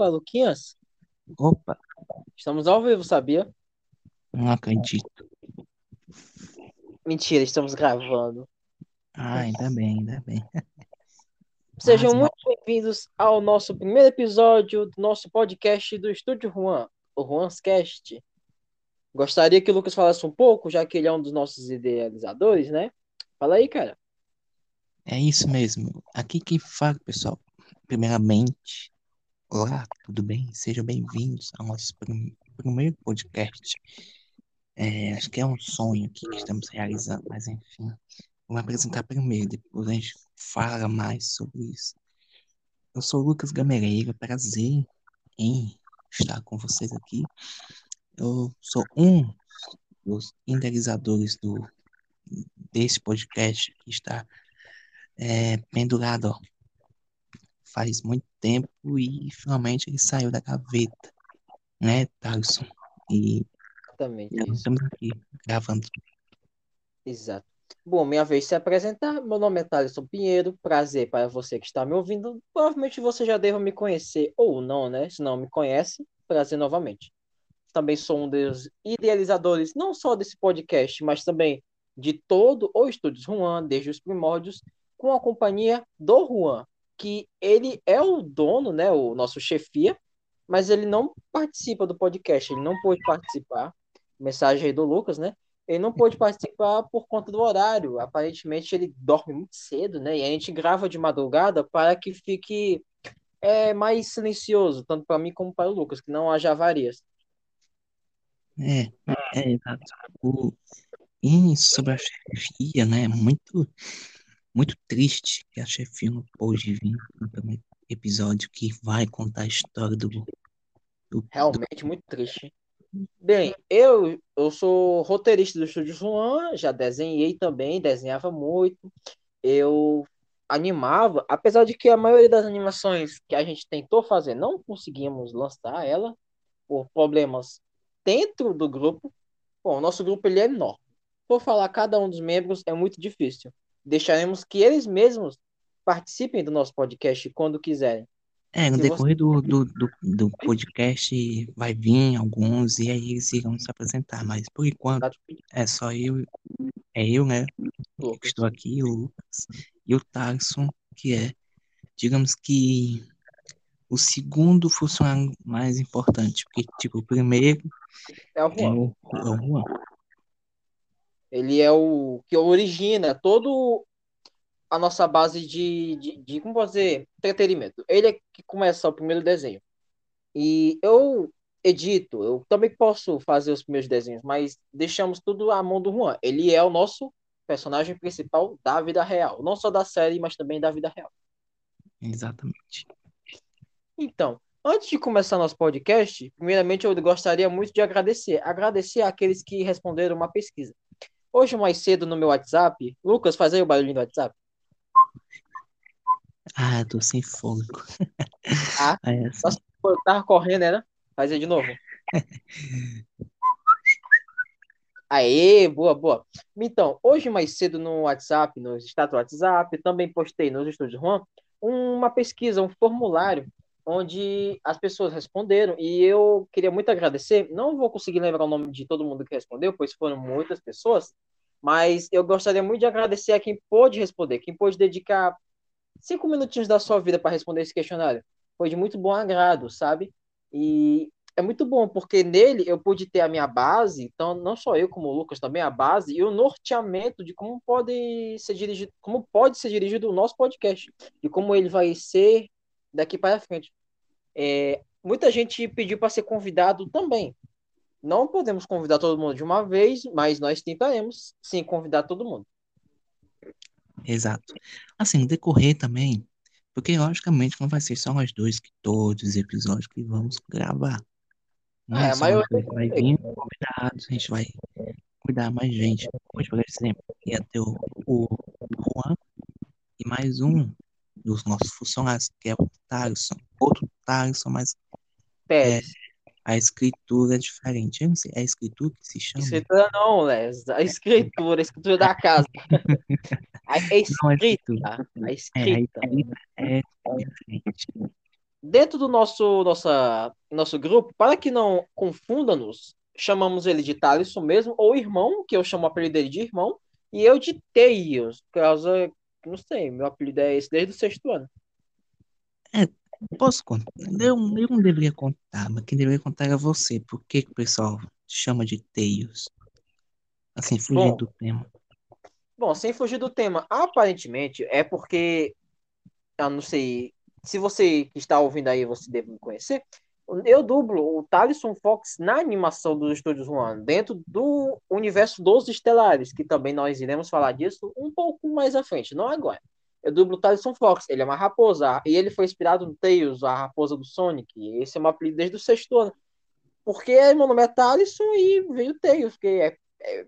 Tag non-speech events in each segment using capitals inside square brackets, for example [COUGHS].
Opa, Luquinhas, Opa, estamos ao vivo, sabia? não acredito. Mentira, estamos gravando. Ah, ainda bem, ainda bem. [LAUGHS] Sejam muito bem-vindos ao nosso primeiro episódio do nosso podcast do Estúdio Juan, o Juan's Cast. Gostaria que o Lucas falasse um pouco, já que ele é um dos nossos idealizadores, né? Fala aí, cara. É isso mesmo. Aqui quem fala, pessoal. Primeiramente, olá, tudo bem? Sejam bem-vindos ao nosso prim- primeiro podcast. É, acho que é um sonho que estamos realizando, mas enfim. Vou me apresentar primeiro, depois a gente fala mais sobre isso. Eu sou o Lucas Gamereira, prazer em estar com vocês aqui. Eu sou um dos idealizadores do, desse podcast que está é, pendurado ó, faz muito tempo e finalmente ele saiu da gaveta, né, Thaleson? E Exatamente estamos aqui gravando. Exato. Bom, minha vez de se apresentar. Meu nome é Thaleson Pinheiro. Prazer para você que está me ouvindo. Provavelmente você já deva me conhecer ou não, né? Se não me conhece, prazer novamente. Também sou um dos idealizadores, não só desse podcast, mas também de todo o Estúdios Juan, desde os primórdios, com a companhia do Juan, que ele é o dono, né? O nosso chefia, mas ele não participa do podcast, ele não pôde participar. Mensagem aí do Lucas, né? Ele não pôde participar por conta do horário. Aparentemente ele dorme muito cedo, né? E a gente grava de madrugada para que fique é, mais silencioso, tanto para mim como para o Lucas, que não haja avarias. É, é, exato. O, e sobre a chefia, né, muito, muito triste que a não pôde vir no primeiro episódio que vai contar a história do, do, do Realmente muito triste. Bem, eu, eu sou roteirista do Estúdio Juan, já desenhei também, desenhava muito. Eu animava, apesar de que a maioria das animações que a gente tentou fazer não conseguimos lançar ela por problemas dentro do grupo. Bom, o nosso grupo ele é enorme. Por falar cada um dos membros é muito difícil. Deixaremos que eles mesmos participem do nosso podcast quando quiserem. É, no Se você decorrer do, do, do, do podcast vai vir alguns e aí eles irão se apresentar, mas por enquanto é só eu, é eu, né, que Lucas, estou aqui, o Lucas, e o Tarson, que é, digamos que, o segundo funcionário mais importante, porque, tipo, o primeiro é o é Juan. o, é o Juan. Ele é o que origina todo a nossa base de, de, de como dizer, entretenimento. Ele é que começa o primeiro desenho. E eu edito, eu também posso fazer os primeiros desenhos, mas deixamos tudo à mão do Juan. Ele é o nosso personagem principal da vida real, não só da série, mas também da vida real. Exatamente. Então, antes de começar nosso podcast, primeiramente eu gostaria muito de agradecer, agradecer àqueles que responderam uma pesquisa. Hoje mais cedo no meu WhatsApp, Lucas, faz aí o barulhinho do WhatsApp. Ah, tô sem fôlego. Ah, [LAUGHS] É assim. Nossa, eu tava correndo, né? Faz aí de novo. [LAUGHS] Aê, boa, boa. Então, hoje mais cedo no WhatsApp, no status do WhatsApp, também postei nos estúdios Juan uma pesquisa, um formulário, onde as pessoas responderam e eu queria muito agradecer. Não vou conseguir lembrar o nome de todo mundo que respondeu, pois foram muitas pessoas, mas eu gostaria muito de agradecer a quem pôde responder, quem pôde dedicar cinco minutinhos da sua vida para responder esse questionário. Foi de muito bom agrado, sabe? E é muito bom, porque nele eu pude ter a minha base, então não só eu como o Lucas também a base e o norteamento de como pode ser dirigido, como pode ser dirigido o nosso podcast e como ele vai ser daqui para frente. É, muita gente pediu para ser convidado também. Não podemos convidar todo mundo de uma vez, mas nós tentaremos sim convidar todo mundo. Exato. Assim, decorrer também, porque logicamente não vai ser só nós dois que todos os episódios que vamos gravar. Não Ah, é a maioria vai vir convidados, a gente vai convidar mais gente. Hoje, por exemplo, ia ter o, o Juan e mais um dos nossos funcionários, que é o Thaleson. Outro Thaleson, mas Pérez. a escritura é diferente. Eu não sei, é a escritura que se chama? Escritura não, Les. A escritura, a escritura da casa. A [LAUGHS] Não, é escrita. escritura. A É, a escrita. escrita é diferente. Dentro do nosso, nossa, nosso grupo, para que não confunda-nos, chamamos ele de Thaleson mesmo, ou irmão, que eu chamo o apelido dele de irmão, e eu de Teios, por causa, não sei, meu apelido é esse desde o sexto ano. É, posso contar? Eu, eu não deveria contar, mas quem deveria contar era você. Por que, que o pessoal chama de Teios? Assim, fugindo Bom. do tema. Bom, sem fugir do tema, aparentemente é porque, eu não sei, se você que está ouvindo aí, você deve me conhecer, eu dublo o Talisson Fox na animação dos Estúdios One, dentro do universo dos Estelares, que também nós iremos falar disso um pouco mais à frente, não agora. Eu dublo o Talisson Fox, ele é uma raposa, e ele foi inspirado no Tails, a raposa do Sonic, e esse é meu apelido desde o sexto ano. Porque meu nome é Talisson e veio Tails, porque é, é,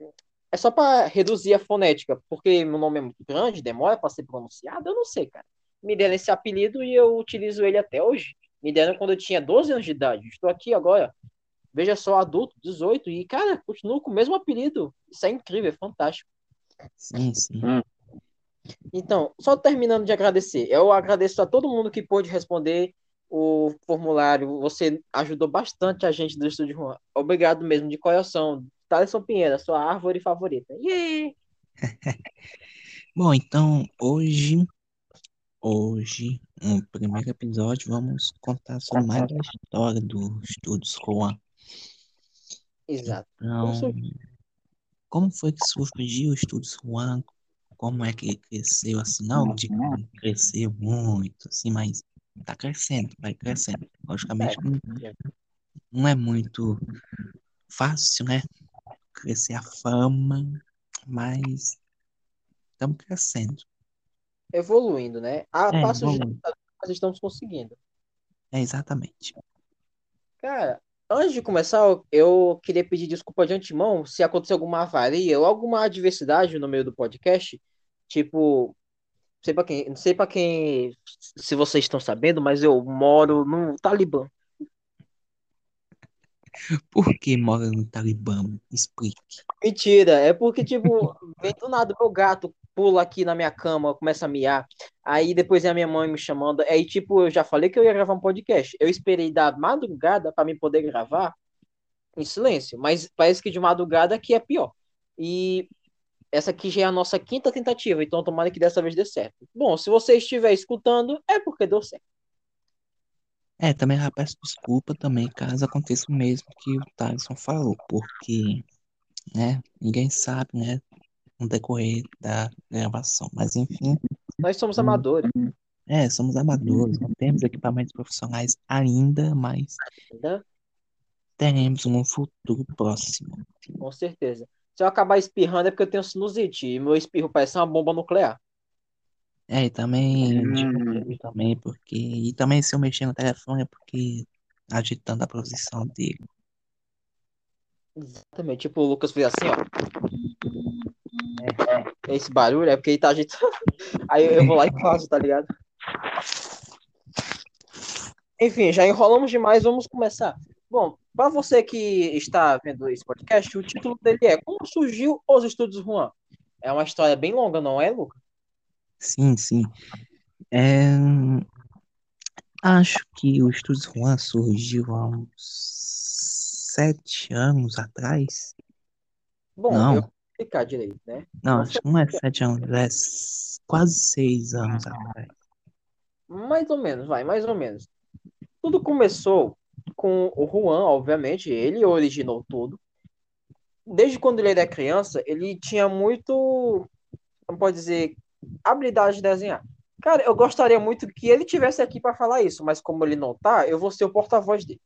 é só para reduzir a fonética, porque meu nome é muito grande, demora para ser pronunciado, eu não sei, cara. Me deram esse apelido e eu utilizo ele até hoje. Me deram quando eu tinha 12 anos de idade. Estou aqui agora, veja só, adulto, 18, e, cara, continuo com o mesmo apelido. Isso é incrível, é fantástico. Sim, sim. Então, só terminando de agradecer, eu agradeço a todo mundo que pôde responder o formulário. Você ajudou bastante a gente do Estúdio Juan. Obrigado mesmo, de coração. Thaleson Pinheiro, sua árvore favorita. [LAUGHS] Bom, então hoje, hoje, no primeiro episódio, vamos contar sobre mais a história dos Estúdios Juan. Exato. Então, Como como foi que surgiu o Estúdios Juan? Como é que cresceu assim? Não, de cresceu muito, assim, mas tá crescendo, vai crescendo. Logicamente, não, não é muito fácil, né? Crescer a fama, mas estamos crescendo. Evoluindo, né? A É, passos vamos. lentos, nós estamos conseguindo. É exatamente. Cara, antes de começar, eu- queria pedir desculpa de antemão se acontecer alguma avaria ou alguma adversidade no meio do podcast. Tipo, não sei para quem, não sei para quem, se vocês estão sabendo, mas eu moro no Talibã. Por que mora no Talibã? Explique. Mentira, é porque, tipo, [LAUGHS] vem do nada meu gato pula aqui na minha cama, começa a miar. Aí depois é a minha mãe me chamando. Aí, tipo, eu já falei que eu ia gravar um podcast. Eu esperei da madrugada para me poder gravar em silêncio, mas parece que de madrugada aqui é pior. E essa aqui já é a nossa quinta tentativa, então tomara que dessa vez dê certo. Bom, se você estiver escutando, é porque deu certo. É, também já peço desculpa também, caso aconteça o mesmo que o Thaleson falou, porque, né, ninguém sabe, né, no decorrer da gravação. Mas, enfim, Nós somos amadores, é, somos amadores, não temos equipamentos profissionais ainda, mas né? teremos um futuro próximo. Com certeza. Se eu acabar espirrando é porque eu tenho sinusite e meu espirro parece uma bomba nuclear. É, e também, desculpa também, porque, e também se eu mexer no telefone é porque agitando a posição dele. Exatamente. Tipo, o Lucas fez assim, ó. É, esse barulho é porque ele tá agitando. Aí eu vou lá e [LAUGHS] faço, tá ligado? Enfim, já enrolamos demais, vamos começar. Bom, para você que está vendo esse podcast, o título dele é Como surgiu os Estúdios Juan? É uma história bem longa, não é, Lucas? Sim, sim. É, acho que o Estúdio Juan surgiu há uns sete anos atrás. Bom, Não. eu vou explicar direito, né? Não, acho que não é sete anos, é quase seis anos atrás. Mais ou menos, vai, mais ou menos. Tudo começou com o Juan, obviamente, ele originou tudo. Desde quando ele era criança, ele tinha muito, como pode dizer, habilidade de desenhar. Cara, eu gostaria muito que ele tivesse aqui para falar isso, mas como ele não tá, eu vou ser o porta-voz dele.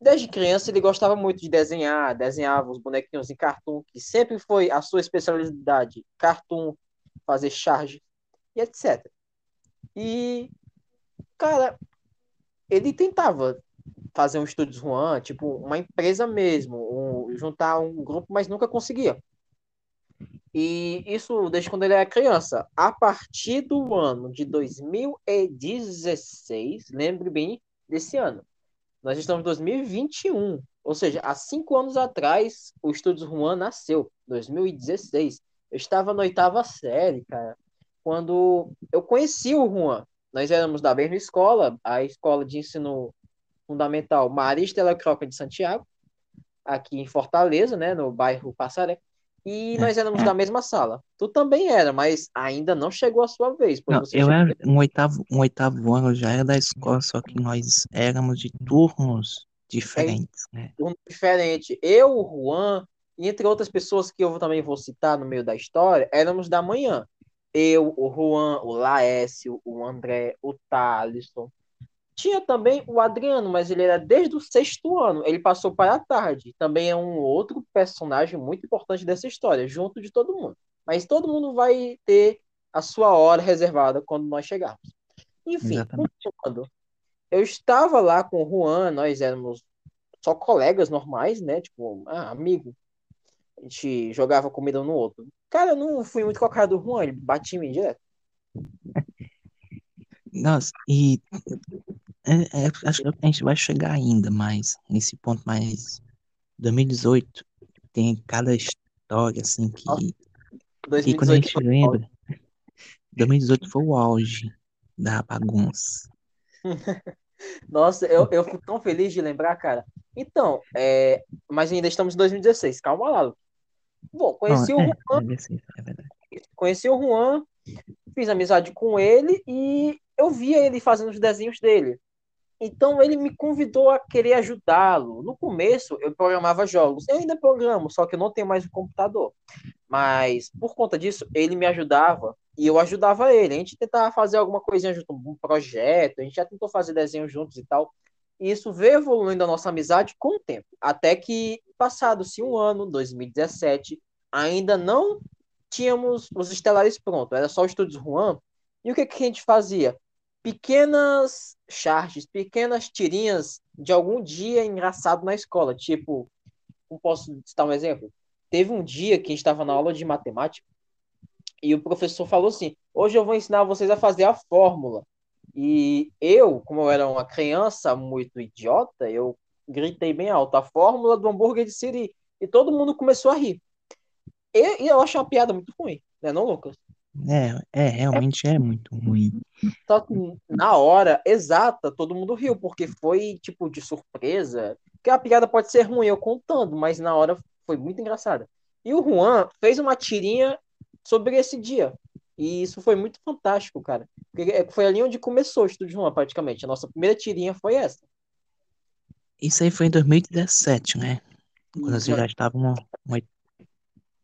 Desde criança ele gostava muito de desenhar, desenhava os bonequinhos em cartoon, que sempre foi a sua especialidade, cartoon, fazer charge e etc. E cara, ele tentava fazer um estúdio Juan, tipo, uma empresa mesmo, um- juntar um grupo, mas nunca conseguia. E isso desde quando ele era criança. A partir do ano de 2016, lembre bem desse ano, nós estamos em 2021, ou seja, há cinco anos atrás, o Estúdios Juan nasceu, 2016. Eu estava na oitava série, cara, quando eu conheci o Juan. nós éramos da mesma escola, a escola de ensino fundamental Marista Telecroca de Santiago, aqui em Fortaleza, né, no bairro Passaré. E nós éramos da mesma sala. Tu também era, mas ainda não chegou a sua vez. Não, eu era um oitavo, um oitavo ano, já era da escola, só que nós éramos de turnos diferentes, é, né? Turno diferente. Eu, o Juan, e entre outras pessoas que eu também vou citar no meio da história, éramos da manhã. Eu, o Juan, o Laércio, o André, o Thalisson, tinha também o Adriano, mas ele era desde o sexto ano. Ele passou para a tarde. Também é um outro personagem muito importante dessa história, junto de todo mundo. Mas todo mundo vai ter a sua hora reservada quando nós chegarmos. Enfim, continuando. Eu estava lá com o Juan, nós éramos só colegas normais, né? Tipo, ah, amigo. A gente jogava comida um no outro. Cara, eu não fui muito com a cara do Juan, ele batia em mim direto. Nossa, e é, é, acho que a gente vai chegar ainda mais nesse ponto mais 2018 tem cada história assim que e quando a gente lembra 2018 foi o auge da bagunça. [LAUGHS] Nossa eu, eu fico tão feliz de lembrar cara. Então é, mas ainda estamos em 2016 calma lá. Bom conheci Não, o é, Juan. é conheci o Juan fiz amizade com ele e eu via ele fazendo os desenhos dele então ele me convidou a querer ajudá-lo. No começo eu programava jogos, eu ainda programo, só que eu não tenho mais o computador. Mas por conta disso ele me ajudava e eu ajudava ele. A gente tentava fazer alguma coisinha junto, um projeto, a gente já tentou fazer desenhos juntos e tal. E isso veio evoluindo a nossa amizade com o tempo, até que passado-se um ano, 2017, ainda não tínhamos os estelares prontos, era só o Estúdios Juan. E o que, que a gente fazia? Pequenas charges, pequenas tirinhas de algum dia engraçado na escola. Tipo, não posso citar um exemplo? Teve um dia que a gente estava na aula de matemática e o professor falou assim: hoje eu vou ensinar vocês a fazer a fórmula. E eu, como eu era uma criança muito idiota, eu gritei bem alto: a fórmula do hambúrguer de Siri. E todo mundo começou a rir. E, e eu acho uma piada muito ruim, né, não, Lucas? É, é, realmente é muito ruim. [LAUGHS] Só que na hora exata, todo mundo riu, porque foi tipo de surpresa. Que a piada pode ser ruim eu contando, mas na hora foi muito engraçada. E o Juan fez uma tirinha sobre esse dia. E isso foi muito fantástico, cara. Porque é, foi ali onde começou o Estúdio Juan, praticamente. A nossa primeira tirinha foi essa. Isso aí foi em 2017, né? Quando vocês já estavam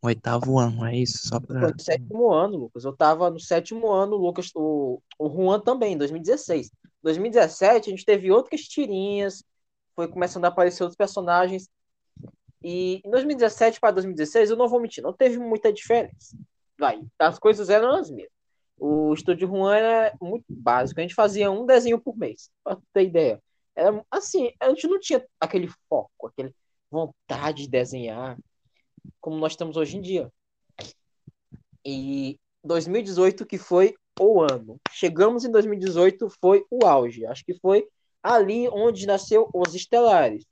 oitavo ano, é isso? Só pra... Foi no sétimo ano, Lucas. Eu tava no sétimo ano, o Lucas, o, o Juan também, em 2016. 2017, a gente teve outras tirinhas, foi começando a aparecer outros personagens. E em 2017 para 2016, eu não vou mentir, não teve muita diferença. Vai, as coisas eram as mesmas. O estúdio Juan era muito básico, a gente fazia um desenho por mês, pra ter ideia. Era assim, a gente não tinha aquele foco, aquele vontade de desenhar como nós temos hoje em dia. E 2018 que foi o ano. Chegamos em 2018 foi o auge. Acho que foi ali onde nasceu os Estelares.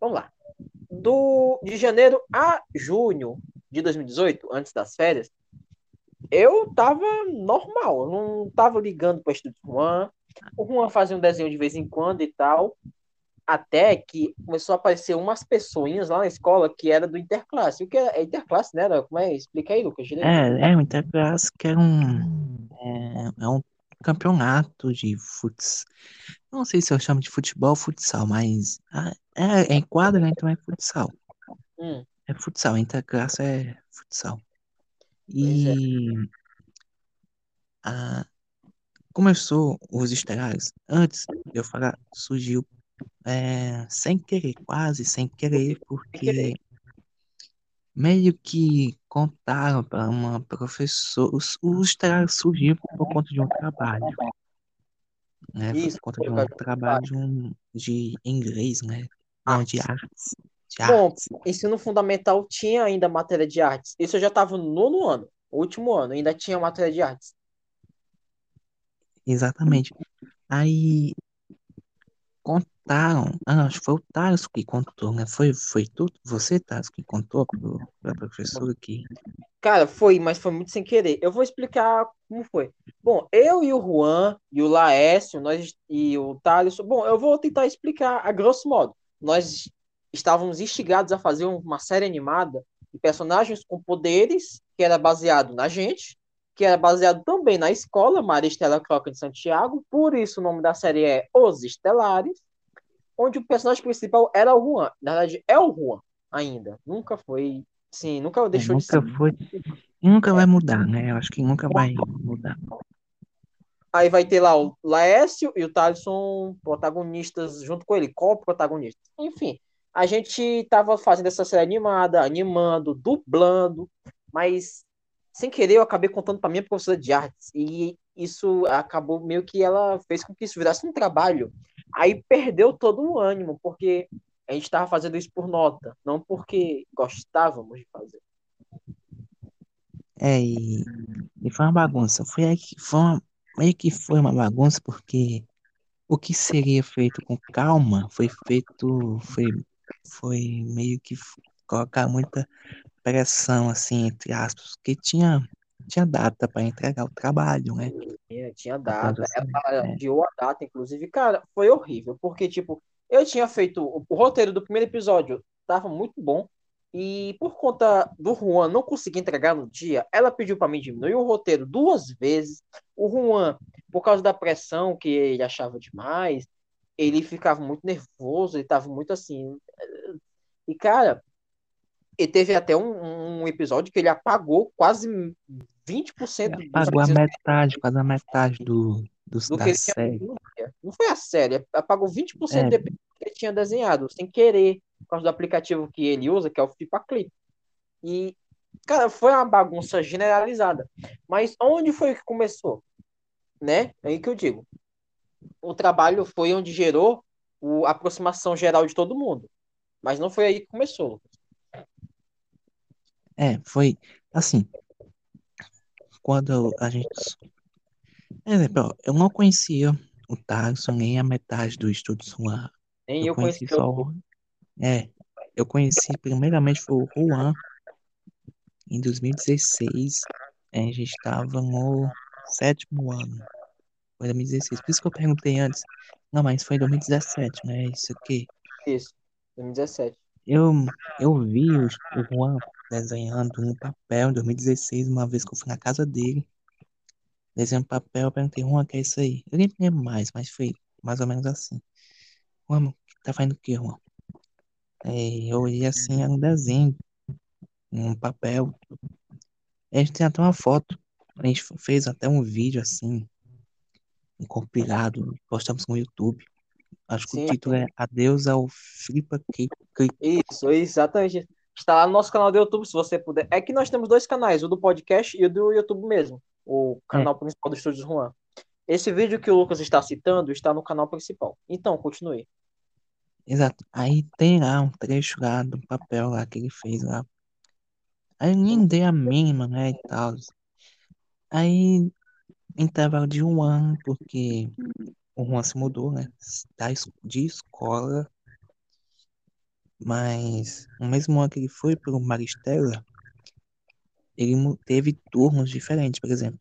Vamos lá. Do de janeiro a junho de 2018, antes das férias, eu tava normal, eu não tava ligando para o Estúdio Juan. O Juan fazia um desenho de vez em quando e tal até que começou a aparecer umas pessoinhas lá na escola que era do Interclasse. O que é, é Interclasse, né? Como é? Explica aí, Lucas. É, é, o Interclasse que é um, é, é um campeonato de futsal. Não sei se eu chamo de futebol ou futsal, mas ah, é, é quadra, né? Então é futsal. Hum. É futsal, Interclasse é futsal. E é. a, começou os esterários. Antes de eu falar, surgiu é, sem querer, quase sem querer, porque meio que contaram para uma professora, os, os surgiu por conta de um trabalho, né? Isso, por conta de um trabalho de, um, de inglês, né? Não, de artes. De Bom, artes. ensino fundamental tinha ainda matéria de artes. Isso eu já estava no nono ano, último ano, ainda tinha matéria de artes. Exatamente. Aí contaram. Ah, acho que foi o Thales que contou, né? Foi, foi tu, você, Thales, que contou para a professora. Cara, foi, mas foi muito sem querer. Eu vou explicar como foi. Bom, eu e o Juan, e o Laércio, nós e o Thales. Bom, eu vou tentar explicar a grosso modo. Nós estávamos instigados a fazer uma série animada de personagens com poderes, que era baseado na gente, que era baseado também na escola Maria Estela Croca de Santiago. Por isso o nome da série é Os Estelares, onde o personagem principal era o Juan. Na verdade, é o Juan ainda. Nunca foi Sim, nunca É, deixou de nunca ser. foi, nunca vai mudar, né? Eu acho que nunca vai mudar. Aí vai ter lá o Laércio e o Thaleson protagonistas junto com ele, co-protagonistas. Enfim, a gente tava fazendo essa série animada, animando, dublando, mas sem querer eu acabei contando para minha professora de artes e isso acabou meio que ela fez com que isso virasse um trabalho. Aí perdeu todo o ânimo, porque a gente estava fazendo isso por nota, não porque gostávamos de fazer. É, e, e foi uma bagunça. Foi aí que foi uma, meio que foi uma bagunça, porque o que seria feito com calma foi feito, foi, foi meio que colocar muita pressão, assim, entre aspas, porque tinha, tinha data para entregar o trabalho, né? Tinha, tinha data, ela é, adiou a data, inclusive, cara, foi horrível, porque, tipo, eu tinha feito o, o roteiro do primeiro episódio, tava muito bom, e por conta do Juan não conseguir entregar no dia, ela pediu para mim diminuir o roteiro duas vezes. O Juan, por causa da pressão que ele achava demais, ele ficava muito nervoso, ele tava muito assim. E, cara, ele teve até um, um episódio que ele apagou quase 20% dos apagou a metade, quase a metade do, dos, do que ele tinha série. dia. Não foi a série, apagou 20% É, do que ele tinha desenhado, sem querer, por causa do aplicativo que ele usa, que é o Flipaclip. E, cara, foi uma bagunça generalizada. Mas onde foi que começou? Né? É aí que eu digo. O trabalho foi onde gerou o- a aproximação geral de todo mundo. Mas não foi aí que começou. É, foi assim, quando a gente. Exemplo, eu não conhecia o Tarso nem a metade do Estúdio Suan. Nem Eu eu conheci conheci só. o- É, eu conheci primeiramente foi o Juan em 2016. A gente estava no sétimo ano. Foi 2016. Por isso que eu perguntei antes. Não, mas foi em 2017, né? Isso aqui. isso, 2017. Eu, eu vi o, o Juan desenhando um papel em 2016, uma vez que eu fui na casa dele, desenhando papel, eu perguntei, Juan, o que é isso aí? Eu nem lembro mais, mas foi mais ou menos assim. Juan, tá fazendo o quê, Juan? Aí eu olhei assim, era um desenho, um papel. A gente tem até uma foto. A gente fez até um vídeo assim, um compilado, postamos no YouTube. Acho que o Sim, título é Adeus ao Flipa. Clip. Isso, exatamente. Está lá no nosso canal do YouTube, se você puder. É que nós temos dois canais, o do podcast e o do YouTube mesmo. O canal principal do Estúdios Juan. Esse vídeo que o Lucas está citando está no canal principal. Então, continue. exato. Aí tem lá um trecho lá do papel lá que ele fez lá. Aí eu nem dei a mínima, né, e tal. Aí, intervalo de um ano, porque o Juan se mudou, né, da de escola, mas no mesmo ano que ele foi pro Maristela, ele teve turnos diferentes, por exemplo.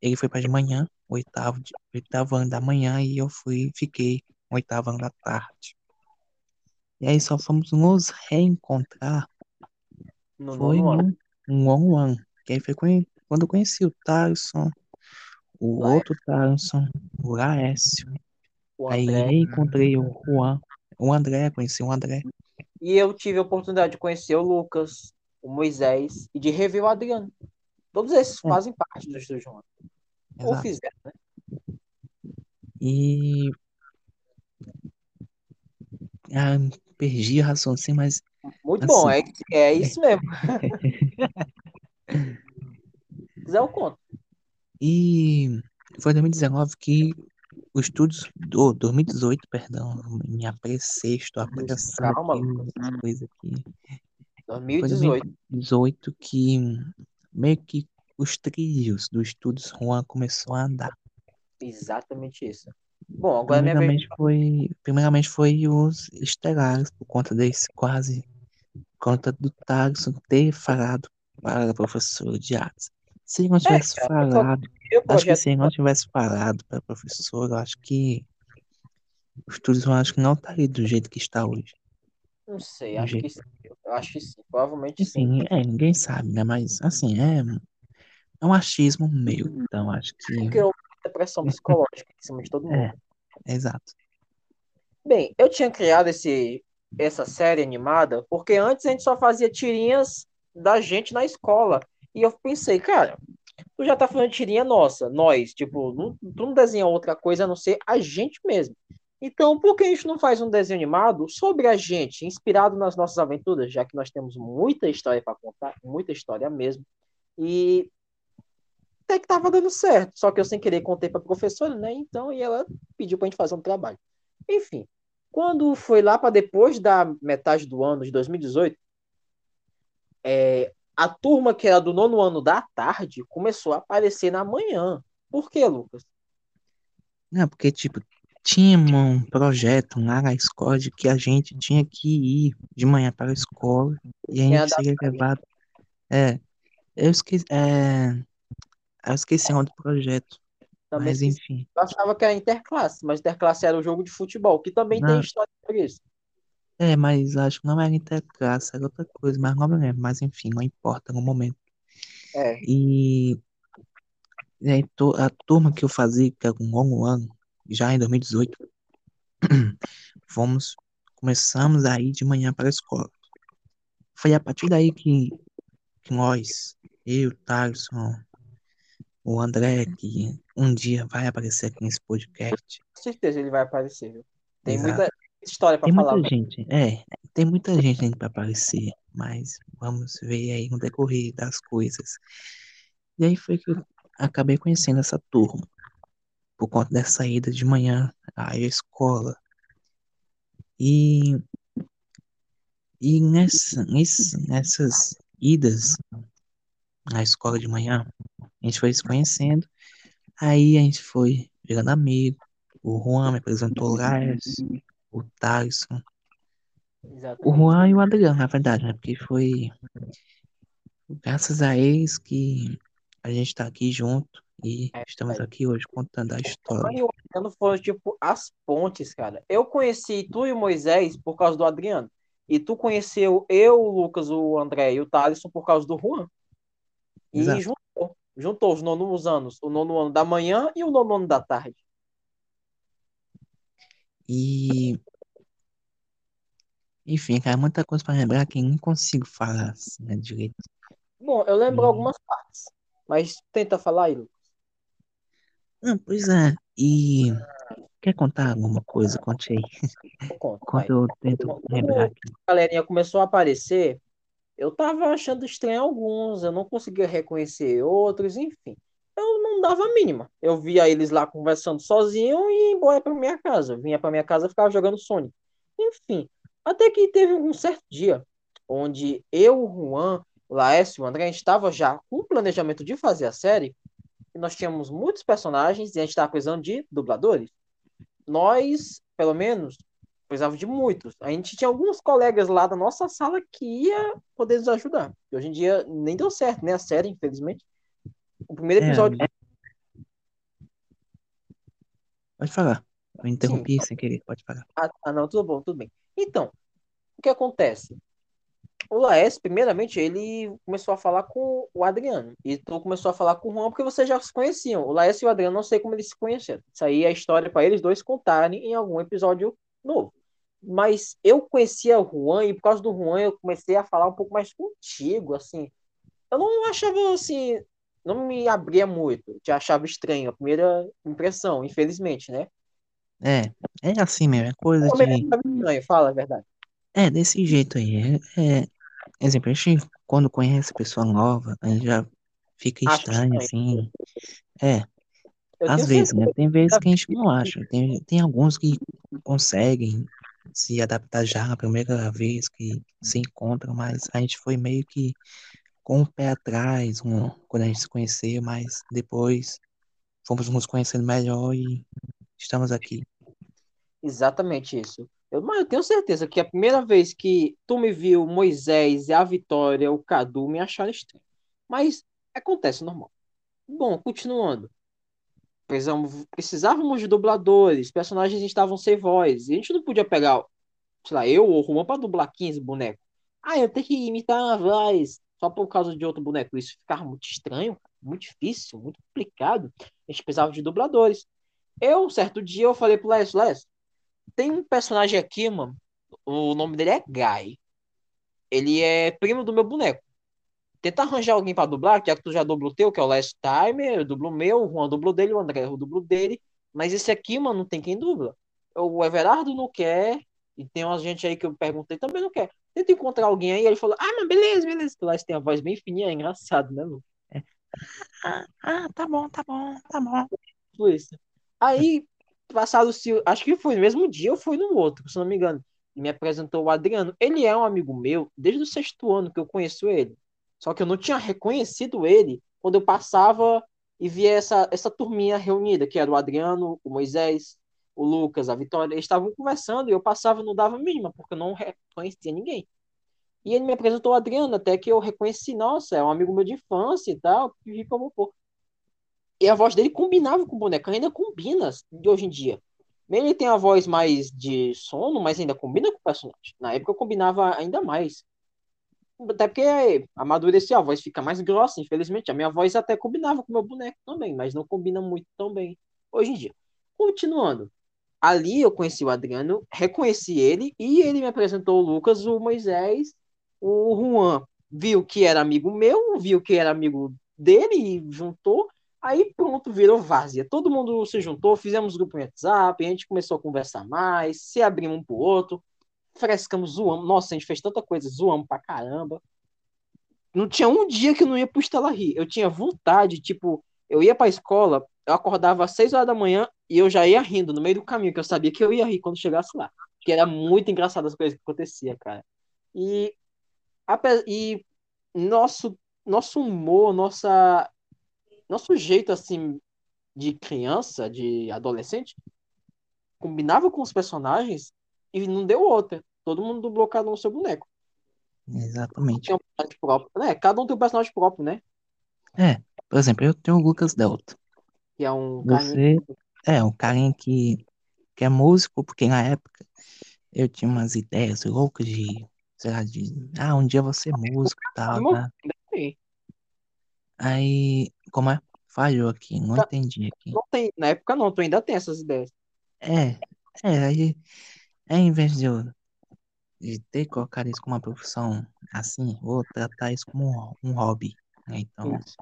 Ele foi para de manhã, oitavo, de- oitavo ano da manhã, e eu fui, fiquei oitavo ano da tarde. E aí só fomos nos reencontrar, No foi no nono ano, que aí foi quando eu conheci o Thaleson, o outro Thaleson, o Laércio. o Aí André. reencontrei o Juan, o André, conheci o André. E eu tive a oportunidade de conhecer o Lucas, o Moisés e de rever o Adriano. Todos esses É, fazem parte do Estúdio Juan. Ou fizeram, né? E ah, perdi a raciocínio, mas Muito bom, assim, é, é isso mesmo. Se quiser, eu conto. e foi em 2019 que o estúdio, do 2018, perdão, me apressei, estou Isso, apressando calma, aqui coisas aqui. Foi em 2018. 2018 que meio que os trilhos do estúdio Juan começou a andar. Exatamente isso. Bom, agora é minha. Primeiramente foi, primeiramente foi os estelares, por conta desse quase, por conta do Tarso ter falado para a professora de artes. Se não É, tivesse cara, eu só falado, o acho que se não tivesse falado para a professora, eu acho que o turismo acho que não estaria do jeito que está hoje. Não sei, Do acho que sim. Eu acho que sim. Provavelmente sim. Enfim, é, ninguém sabe, né? Mas assim, é, é um achismo meu. Então acho que Criou muita pressão psicológica em cima de todo mundo. é, é exato. Bem, eu tinha criado esse, essa série animada porque antes a gente só fazia tirinhas da gente na escola. E eu pensei, cara, tu já tá fazendo tirinha nossa, nós, tipo, não, tu não desenha outra coisa a não ser a gente mesmo. Então, por que a gente não faz um desenho animado sobre a gente, inspirado nas nossas aventuras, já que nós temos muita história para contar, muita história mesmo. E até que tava dando certo, só que eu sem querer contei para professora, né? Então, e ela pediu pra gente fazer um trabalho. Enfim, quando foi lá para depois da metade do ano de 2018, é, a turma que era do nono ano da tarde começou a aparecer na manhã. Por quê, Lucas? Não, porque, tipo, tinha um projeto lá na escola de que a gente tinha que ir de manhã para a escola e a gente seria levado. É, eu esqueci, é, eu esqueci o nome do projeto, Também mas enfim. Eu achava que era interclasse, mas interclasse era o jogo de futebol, que também Não, tem história por isso. É, mas acho que não era interclasse, era outra coisa, mas não me lembro. Mas enfim, não importa no momento. É, E, e aí, to- a turma que eu fazia, que era um longo ano, já em 2018, [CLEARS THROAT] fomos, começamos a ir de manhã para a escola. Foi a partir daí que, que nós, eu, Thaleson, o André, que um dia vai aparecer aqui nesse podcast. com certeza ele vai aparecer, viu? Tem Exato. muita história para falar. muita gente, é, tem muita gente ainda para aparecer, mas vamos ver aí no decorrer das coisas. E aí foi que eu acabei conhecendo essa turma, por conta dessa ida de manhã à escola. E, e nessa, nesse, nessas idas à escola de manhã, a gente foi se conhecendo, aí a gente foi virando amigo. O Juan me apresentou o Lars, o Tyson, o Exatamente. Juan e o Adriano, na verdade, né? Porque foi graças a eles que a gente tá aqui junto e É estamos verdade. aqui hoje contando a história. e o Adriano foram, tipo, as pontes, cara. Eu conheci tu e o Moisés por causa do Adriano. E tu conheceu eu, o Lucas, o André e o Thaleson por causa do Juan. E Exato. juntou. Juntou os nonos anos. O nono ano da manhã e o nono ano da tarde. E, enfim, cara, muita coisa pra lembrar que eu não consigo falar assim, né, direito. Bom, eu lembro algumas partes. Mas tenta falar aí, Lucas. não, pois é, e quer contar alguma coisa? Conte aí, Eu conto, enquanto vai. eu tento Quando lembrar a aqui. galerinha começou a aparecer, eu tava achando estranho alguns, eu não conseguia reconhecer outros, enfim. Eu não dava a mínima. Eu via eles lá conversando sozinho e ia embora pra minha casa. Vinha pra minha casa e ficava jogando Sonic. Enfim, até que teve um certo dia onde eu, o Juan, o Laércio e o André, a gente estava já com o planejamento de fazer a série, e nós tínhamos muitos personagens e a gente estava precisando de dubladores. Nós, pelo menos, precisava de muitos. A gente tinha alguns colegas lá da nossa sala que ia poder nos ajudar. E hoje em dia nem deu certo, né? A série, infelizmente. O primeiro É, episódio. pode falar. Eu Sim. interrompi sem querer, pode falar. Ah, ah, não, tudo bom, tudo bem. Então, o que acontece? O Laércio, primeiramente, ele começou a falar com o Adriano. E tu começou a falar com o Juan porque vocês já se conheciam. O Laércio e o Adriano, não sei como eles se conheceram. Isso aí é a história para eles dois contarem em algum episódio novo. Mas eu conhecia o Juan e por causa do Juan eu comecei a falar um pouco mais contigo, assim. Eu não achava, assim, não me abria muito. Te achava estranho, a primeira impressão, infelizmente, né? É, é assim mesmo, é coisa também de. estranho, fala a verdade. É, desse jeito aí. É, é, exemplo, a gente, quando conhece pessoa nova, a gente já fica estranho, estranho. assim. É, Eu às vezes, né? certeza Tem vezes que a gente não acha. Tem, tem alguns que conseguem se adaptar já na primeira vez que se encontram, mas a gente foi meio que com o pé atrás um, quando a gente se conheceu, mas depois fomos nos conhecendo melhor e estamos aqui. Exatamente isso. Eu, mas eu tenho certeza que a primeira vez que tu me viu, Moisés e a Vitória, o Cadu, me acharam estranho. Mas acontece, normal. Bom, continuando. Precisávamos de dubladores, personagens estavam sem voz. E a gente não podia pegar, sei lá, eu ou o Juan pra dublar 15 bonecos. Ah, eu tenho que imitar a voz só por causa de outro boneco. Isso ficava muito estranho, muito difícil, muito complicado. A gente precisava de dubladores. Eu, certo dia, eu falei pro Les, Les, tem um personagem aqui, mano. O nome dele é Guy. Ele é primo do meu boneco. Tenta arranjar alguém pra dublar, já que tu já dublou o teu, que é o Last Time, eu dublo o meu, o Juan dublou dele, o André dublo dele. Mas esse aqui, mano, não tem quem dubla. O Everardo não quer, e tem uma gente aí que eu perguntei também não quer. Tenta encontrar alguém aí, ele falou, ah, mas beleza, beleza. O Last tem a voz bem fininha, é engraçado, né, mano? É. [LAUGHS] Ah, ah, tá bom, tá bom, tá bom. Foi isso. Aí, passado-se, acho que foi no mesmo dia ou foi no outro, se não me engano. Me apresentou o Adriano. Ele é um amigo meu desde o sexto ano que eu conheço ele. Só que eu não tinha reconhecido ele quando eu passava e via essa, essa turminha reunida, que era o Adriano, o Moisés, o Lucas, a Vitória. Eles estavam conversando e eu passava não dava mínima, porque eu não reconhecia ninguém. E ele me apresentou o Adriano, até que eu reconheci, nossa, é um amigo meu de infância e tal, e como pô. E a voz dele combinava com o boneco, ainda combina de hoje em dia. Ele tem a voz mais de sono, mas ainda combina com o personagem. Na época eu combinava ainda mais. Até porque amadureceu, a voz fica mais grossa, infelizmente. A minha voz até combinava com o meu boneco também, mas não combina muito tão bem hoje em dia. Continuando. Ali eu conheci o Adriano, reconheci ele e ele me apresentou o Lucas, o Moisés, o Juan. Viu que era amigo meu, viu que era amigo dele e juntou. Aí pronto, virou várzea. Todo mundo se juntou, fizemos grupo no WhatsApp, a gente começou a conversar mais, se abrimos um pro outro frescamos, zoamos. Nossa, a gente fez tanta coisa, zoamos pra caramba. Não tinha um dia que eu não ia pro Estela Rir. Eu tinha vontade, tipo, eu ia pra escola, eu acordava às 6 horas da manhã e eu já ia rindo no meio do caminho, que eu sabia que eu ia rir quando chegasse lá. Que era muito engraçado as coisas que acontecia, cara. E, e nosso, nosso humor, nossa, nosso jeito, assim, de criança, de adolescente, combinava com os personagens e não deu outra. Todo mundo dublou cada um o seu boneco. Exatamente. Um próprio, né? Cada um tem um personagem próprio, né? É, por exemplo, eu tenho o Lucas Delta. Que é um Você é um carinha que, que é músico, porque na época eu tinha umas ideias loucas de, sei lá, de, ah, um dia você é músico e tal, tá? Aí, como é? Falhou aqui, não Tá. entendi aqui. Não tem, na época não, tu ainda tem essas ideias. É, é, aí, é, em vez de eu de ter que colocar isso como uma profissão assim, vou tratar isso como um, um hobby, né? Então, Isso.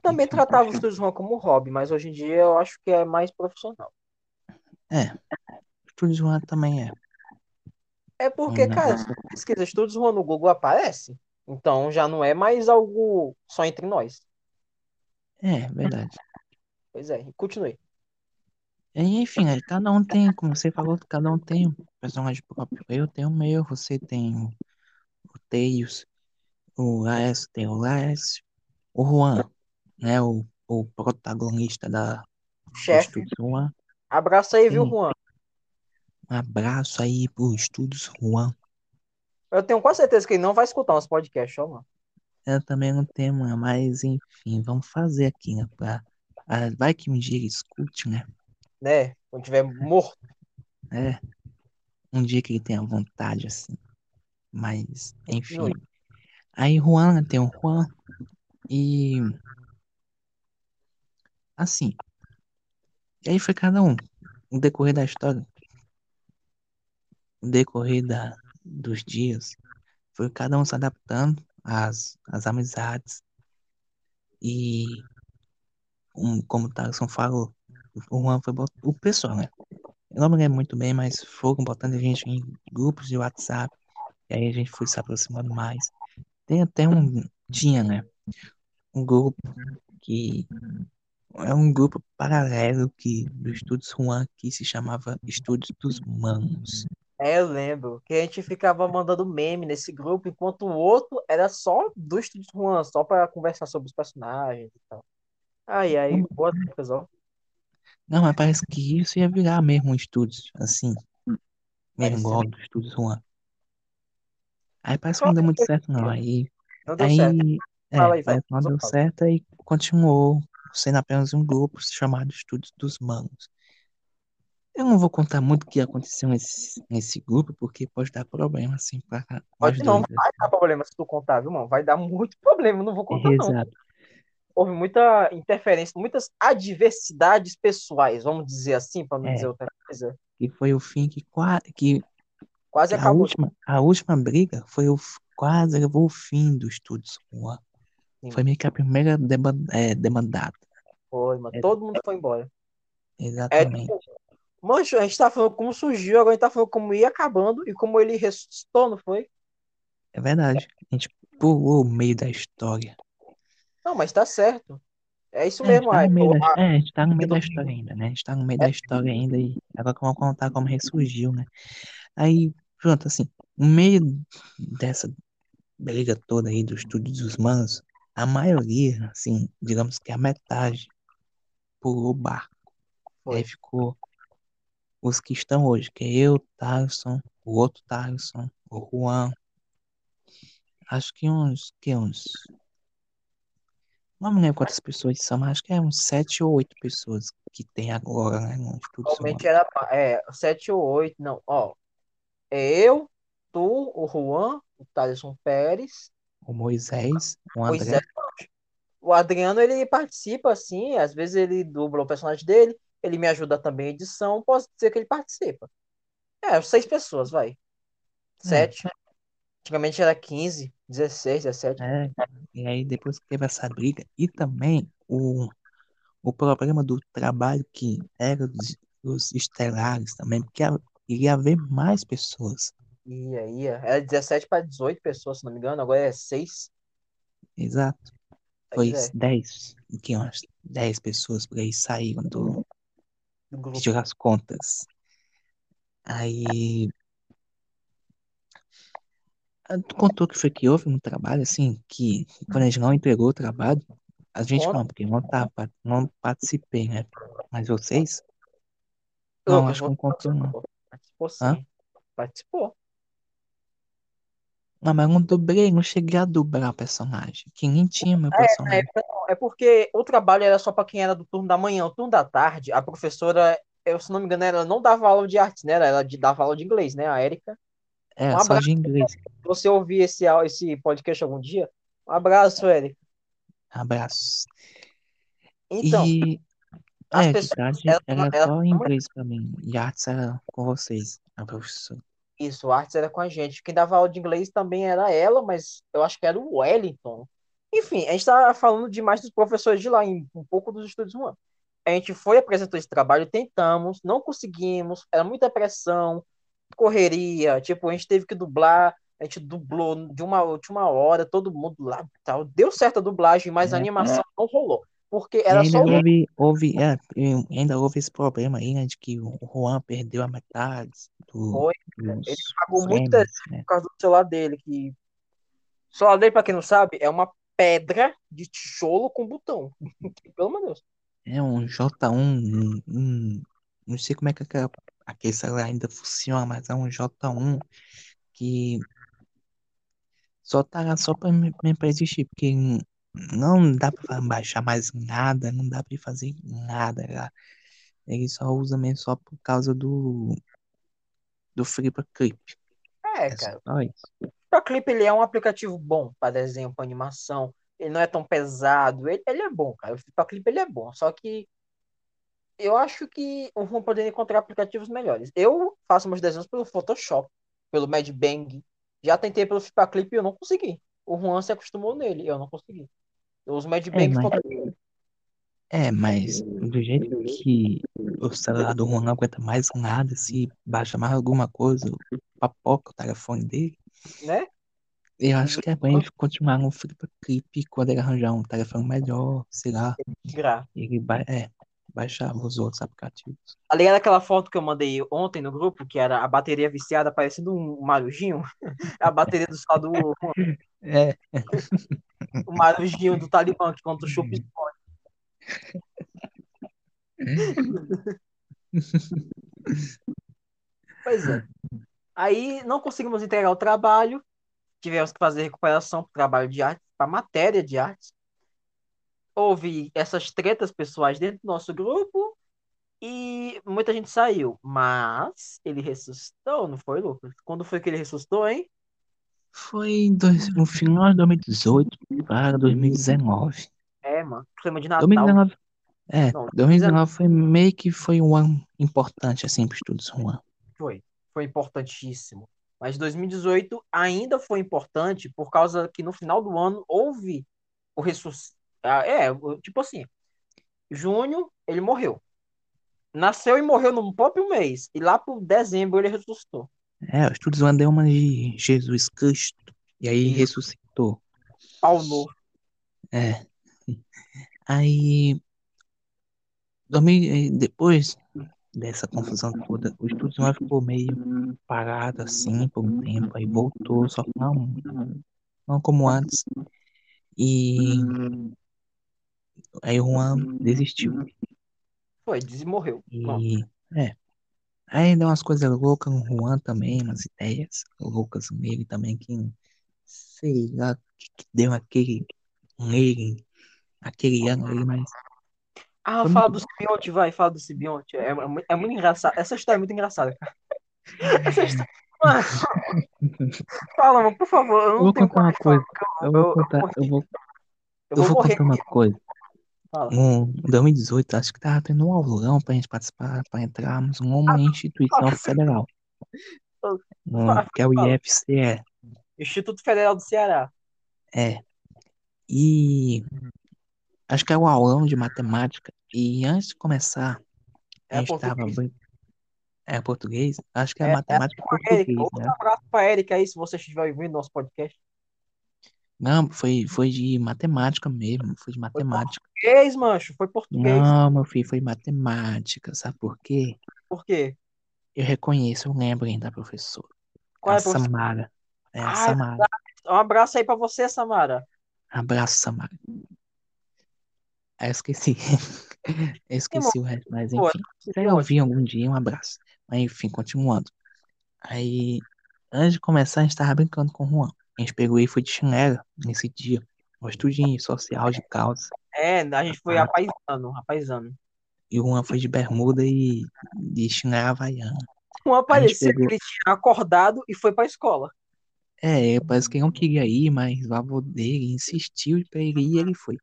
Eu também tratava os poxa. estudos Juan como hobby, mas hoje em dia eu acho que é mais profissional. é, Estúdio Joana também é. É porque, Um cara, negócio- se tu pesquisa estudos Juan no Google aparece. Então já não é mais algo só entre nós. É, verdade. Pois é, e continue. Enfim, aí cada um tem, como você falou, cada um tem um personagem próprio. Eu tenho o meu, você tem o, o Tails, o Laércio tem o Laércio, o Juan, né? O, o protagonista da, Chefe, Juan. abraça aí, viu, Sim. Juan? Um abraço aí pro Estúdios Juan. Eu tenho quase certeza que ele não vai escutar nosso podcast, ó, mano. Eu também não tenho, mano, mas enfim, vamos fazer aqui, né? Pra, ah, vai que um dia ele escute, né? Né? Quando tiver morto. É, um dia que ele tenha vontade, assim. Mas, enfim. Aí Juan, tem o Juan. E. Assim. E aí foi cada um. No decorrer da história. No decorrer da, dos dias. Foi cada um se adaptando às, às amizades. E. Um, como o Tarson falou, o Juan foi o pessoal, né? Eu não me lembro muito bem, mas foram botando a gente em grupos de WhatsApp. E aí a gente foi se aproximando mais. Tem até um. Tinha, né? Um grupo que. É um grupo paralelo que, do Estúdios Juan que se chamava Estúdios dos Manos. É, eu lembro que a gente ficava mandando meme nesse grupo, enquanto o outro era só do Estúdio Juan, só pra conversar sobre os personagens e tal. Ai, ai, boa épocas, ó. Não, mas parece que isso ia virar mesmo um estúdios, assim. Mesmo igual do Estúdios Juan. Aí parece que não deu muito certo, não. Aí Não deu certo. Aí, É, Fala aí, não deu certo e continuou sendo apenas um grupo chamado Estúdios dos Manos. Eu não vou contar muito o que aconteceu nesse, nesse grupo, porque pode dar problema, assim, para Pode não, dois. vai dar problema se tu contar, viu, mano? Vai dar muito problema, não vou contar, não. Exato. Houve muita interferência, muitas adversidades pessoais, vamos dizer assim, para não É. dizer outra coisa. Que foi o fim que quase. Que Quase a acabou. última, a última briga foi o quase levou o fim do Estúdios Juan. Sim. Foi meio que a primeira é, demandada. Foi, mano. É. Todo mundo foi embora. É Exatamente. tipo, mancho, a gente tá falando como surgiu, agora a gente tá falando como ia acabando e como ele ressuscitou, não foi? É verdade. A gente pulou o meio da história. Não, mas tá certo. É isso É, mesmo, tá ai. no meio Pô, da, a- é, a gente tá no meio da história ainda, né? A gente tá no meio da história ainda e agora que eu vou contar como ressurgiu, né? Aí, pronto, assim, no meio dessa briga toda aí do Estúdio dos Manos, a maioria, assim, digamos que a metade pulou o barco. Foi. Aí ficou os que estão hoje, que é eu, Tarson, o outro Tarson, o Juan. Acho que uns, que uns. Não me lembro quantas pessoas são, mas acho que é uns sete ou oito pessoas que tem agora, né, no era é, sete ou oito, não. Ó, é eu, tu, o Juan, o Thaleson Pérez, O Moisés, o André, é. O Adriano, ele participa, assim, às vezes ele dubla o personagem dele, ele me ajuda também em edição, posso dizer que ele participa. É, seis pessoas, vai. Sete. Antigamente era 15, 16, 17. É, e aí depois que teve essa briga, e também o, o problema do trabalho que era dos, dos estelares também, porque a- iria haver mais pessoas. Ia, ia. Era 17 para 18 pessoas, se não me engano, agora é 6. Exato. Foi Pois é, 10, que umas 10 pessoas por aí saíram do, do grupo. pediu as contas. Aí. ah, Tu contou que foi que houve no trabalho, assim, que quando a gente não entregou o trabalho, a gente Conta. não, porque não, tava, não participei, né? Mas vocês? Não, Lucas, acho que não contou, não. participou sim. Hã? Participou. Não, mas eu não dublei, não cheguei a dublar o personagem. Que nem tinha meu É, na personagem. época não. É porque o trabalho era só para quem era do turno da manhã. O turno da tarde, a professora, eu, se não me engano, ela não dava aula de artes, né? Ela dava aula de inglês, né? A Érica. É, Um só de inglês. Se você ouvir esse, esse podcast algum dia, um abraço, Érica. Abraços. Então, E. as É, pessoas, elas, era só inglês pra mim. E artes era com vocês, a professora. Isso, artes era com a gente. Quem dava aula de inglês também era ela, mas eu acho que era o Wellington. Enfim, a gente tá falando demais dos professores de lá, em um pouco dos estúdios humanos. A gente foi, apresentou esse trabalho, tentamos, não conseguimos, era muita pressão, correria, tipo, a gente teve que dublar, a gente dublou de uma última hora, todo mundo lá e tal. Deu certo a dublagem, mas a É. animação não rolou. Porque era ainda só houve, houve, é, ainda houve esse problema aí, né, de que o Juan perdeu a metade do, Foi, dos ele pagou muita frames, né? por causa do celular dele, que o celular dele, pra quem não sabe, é uma pedra de tijolo com botão. [LAUGHS] Pelo amor de Deus. É um J1, um, um- não sei como é que aquela, aquele celular ainda funciona, mas é um J1 que só tá lá só pra, pra existir, porque não dá pra baixar mais nada, não dá pra fazer nada lá. Ele só usa mesmo só por causa do, do Flipper Clip. É, É cara. só isso. O Clip ele é um aplicativo bom para desenho, para animação. Ele não é tão pesado. Ele, ele é bom, cara. O Clip ele é bom. Só que eu acho que vão poder encontrar aplicativos melhores. Eu faço meus desenhos pelo Photoshop, pelo Mad Bang. Já tentei pelo Clip e eu não consegui. O Juan se acostumou nele, eu não consegui. Eu uso Mad É, Bang mas, Photoshop. é, mas do jeito que o celular do Juan não aguenta mais nada, se baixa mais alguma coisa, papoca o telefone dele, né? eu acho que é ele continuar no Flipper Clip quando ele arranjar um telefone melhor, sei lá, Gra. ele ba é, baixar os outros aplicativos. Tá ligado aquela foto que eu mandei ontem no grupo, que era a bateria viciada parecendo um marujinho? [LAUGHS] a bateria do só do É, [LAUGHS] o marujinho do Talibã, que quando tu chupa explode. Pois é. Aí não conseguimos entregar o trabalho, tivemos que fazer recuperação para o trabalho de arte. para matéria de artes. Houve essas tretas pessoais dentro do nosso grupo e muita gente saiu. Mas ele ressuscitou, não foi, Lucas? Quando foi que ele ressuscitou, hein? Foi dois, no final de 2018 para 2019. É, mano. Clima de Natal. 2019, é, Não, 2019 foi meio que foi um ano importante assim para estudos Juan. Foi. Foi importantíssimo. Mas 2018 ainda foi importante por causa que no final do ano houve o ressuscito. É, o- tipo assim, junho ele morreu. Nasceu e morreu no próprio mês. E lá por dezembro ele ressuscitou. É, o estudos deu uma de Jesus Cristo e aí Isso. ressuscitou. Pau novo. É. Aí, 2000 depois dessa confusão toda, o Estúdio Juan ficou meio parado assim por um tempo, aí voltou, só que não, não como antes. E aí o Juan desistiu. Foi, desmorreu. E é. Aí deu umas coisas loucas no Juan também, umas ideias loucas nele também, que sei lá que, que deu aquele nele, aquele ano ali, mas Ah, fala do Sibionte, vai, fala do Sibionte. É, é, é muito engraçado. Essa história é muito engraçada, cara. [LAUGHS] Essa história. Mano, fala, mano, por favor. Eu Eu vou contar uma coisa. Eu eu, vou eu, contar, eu vou, eu eu vou vou morrer contar uma coisa. Fala. Um, em 2018, acho que tava tendo um aulão pra gente participar, pra entrarmos numa instituição fala. federal, [LAUGHS] um, que é o. IFCE. Instituto Federal do Ceará. É. E acho que é o aulão de matemática. E antes de começar, a É gente tava português. brin- É português? Acho que é É, é matemática a Erika. português, né? abraço pra Erika aí, se você estiver ouvindo nosso podcast. Não, foi, foi de matemática mesmo, foi de Foi matemática. português, mancho. Foi português. Não, meu filho, foi matemática, sabe por quê? Por quê? Eu reconheço, eu lembro ainda da professora. Qual é a professora? Samara. É a Ah, Samara. Um abraço aí pra você, Samara. Abraço, Samara. Ah, eu esqueci. [LAUGHS] Eu esqueci o resto, mas enfim. Se eu ouvir algum dia, um abraço. Mas enfim, continuando. Aí, antes de começar, a gente tava brincando com o Juan. A gente pegou e foi de chinelo nesse dia. Um estudinho social de calça. É, a gente foi Ah, apaisando, apaisando. e Juan foi de bermuda e de chinelo havaiana. Um A gente parecia que pegou. ele tinha acordado e foi pra escola. É, parece que ele não queria ir, mas o avô dele insistiu pra ele ir e ele foi.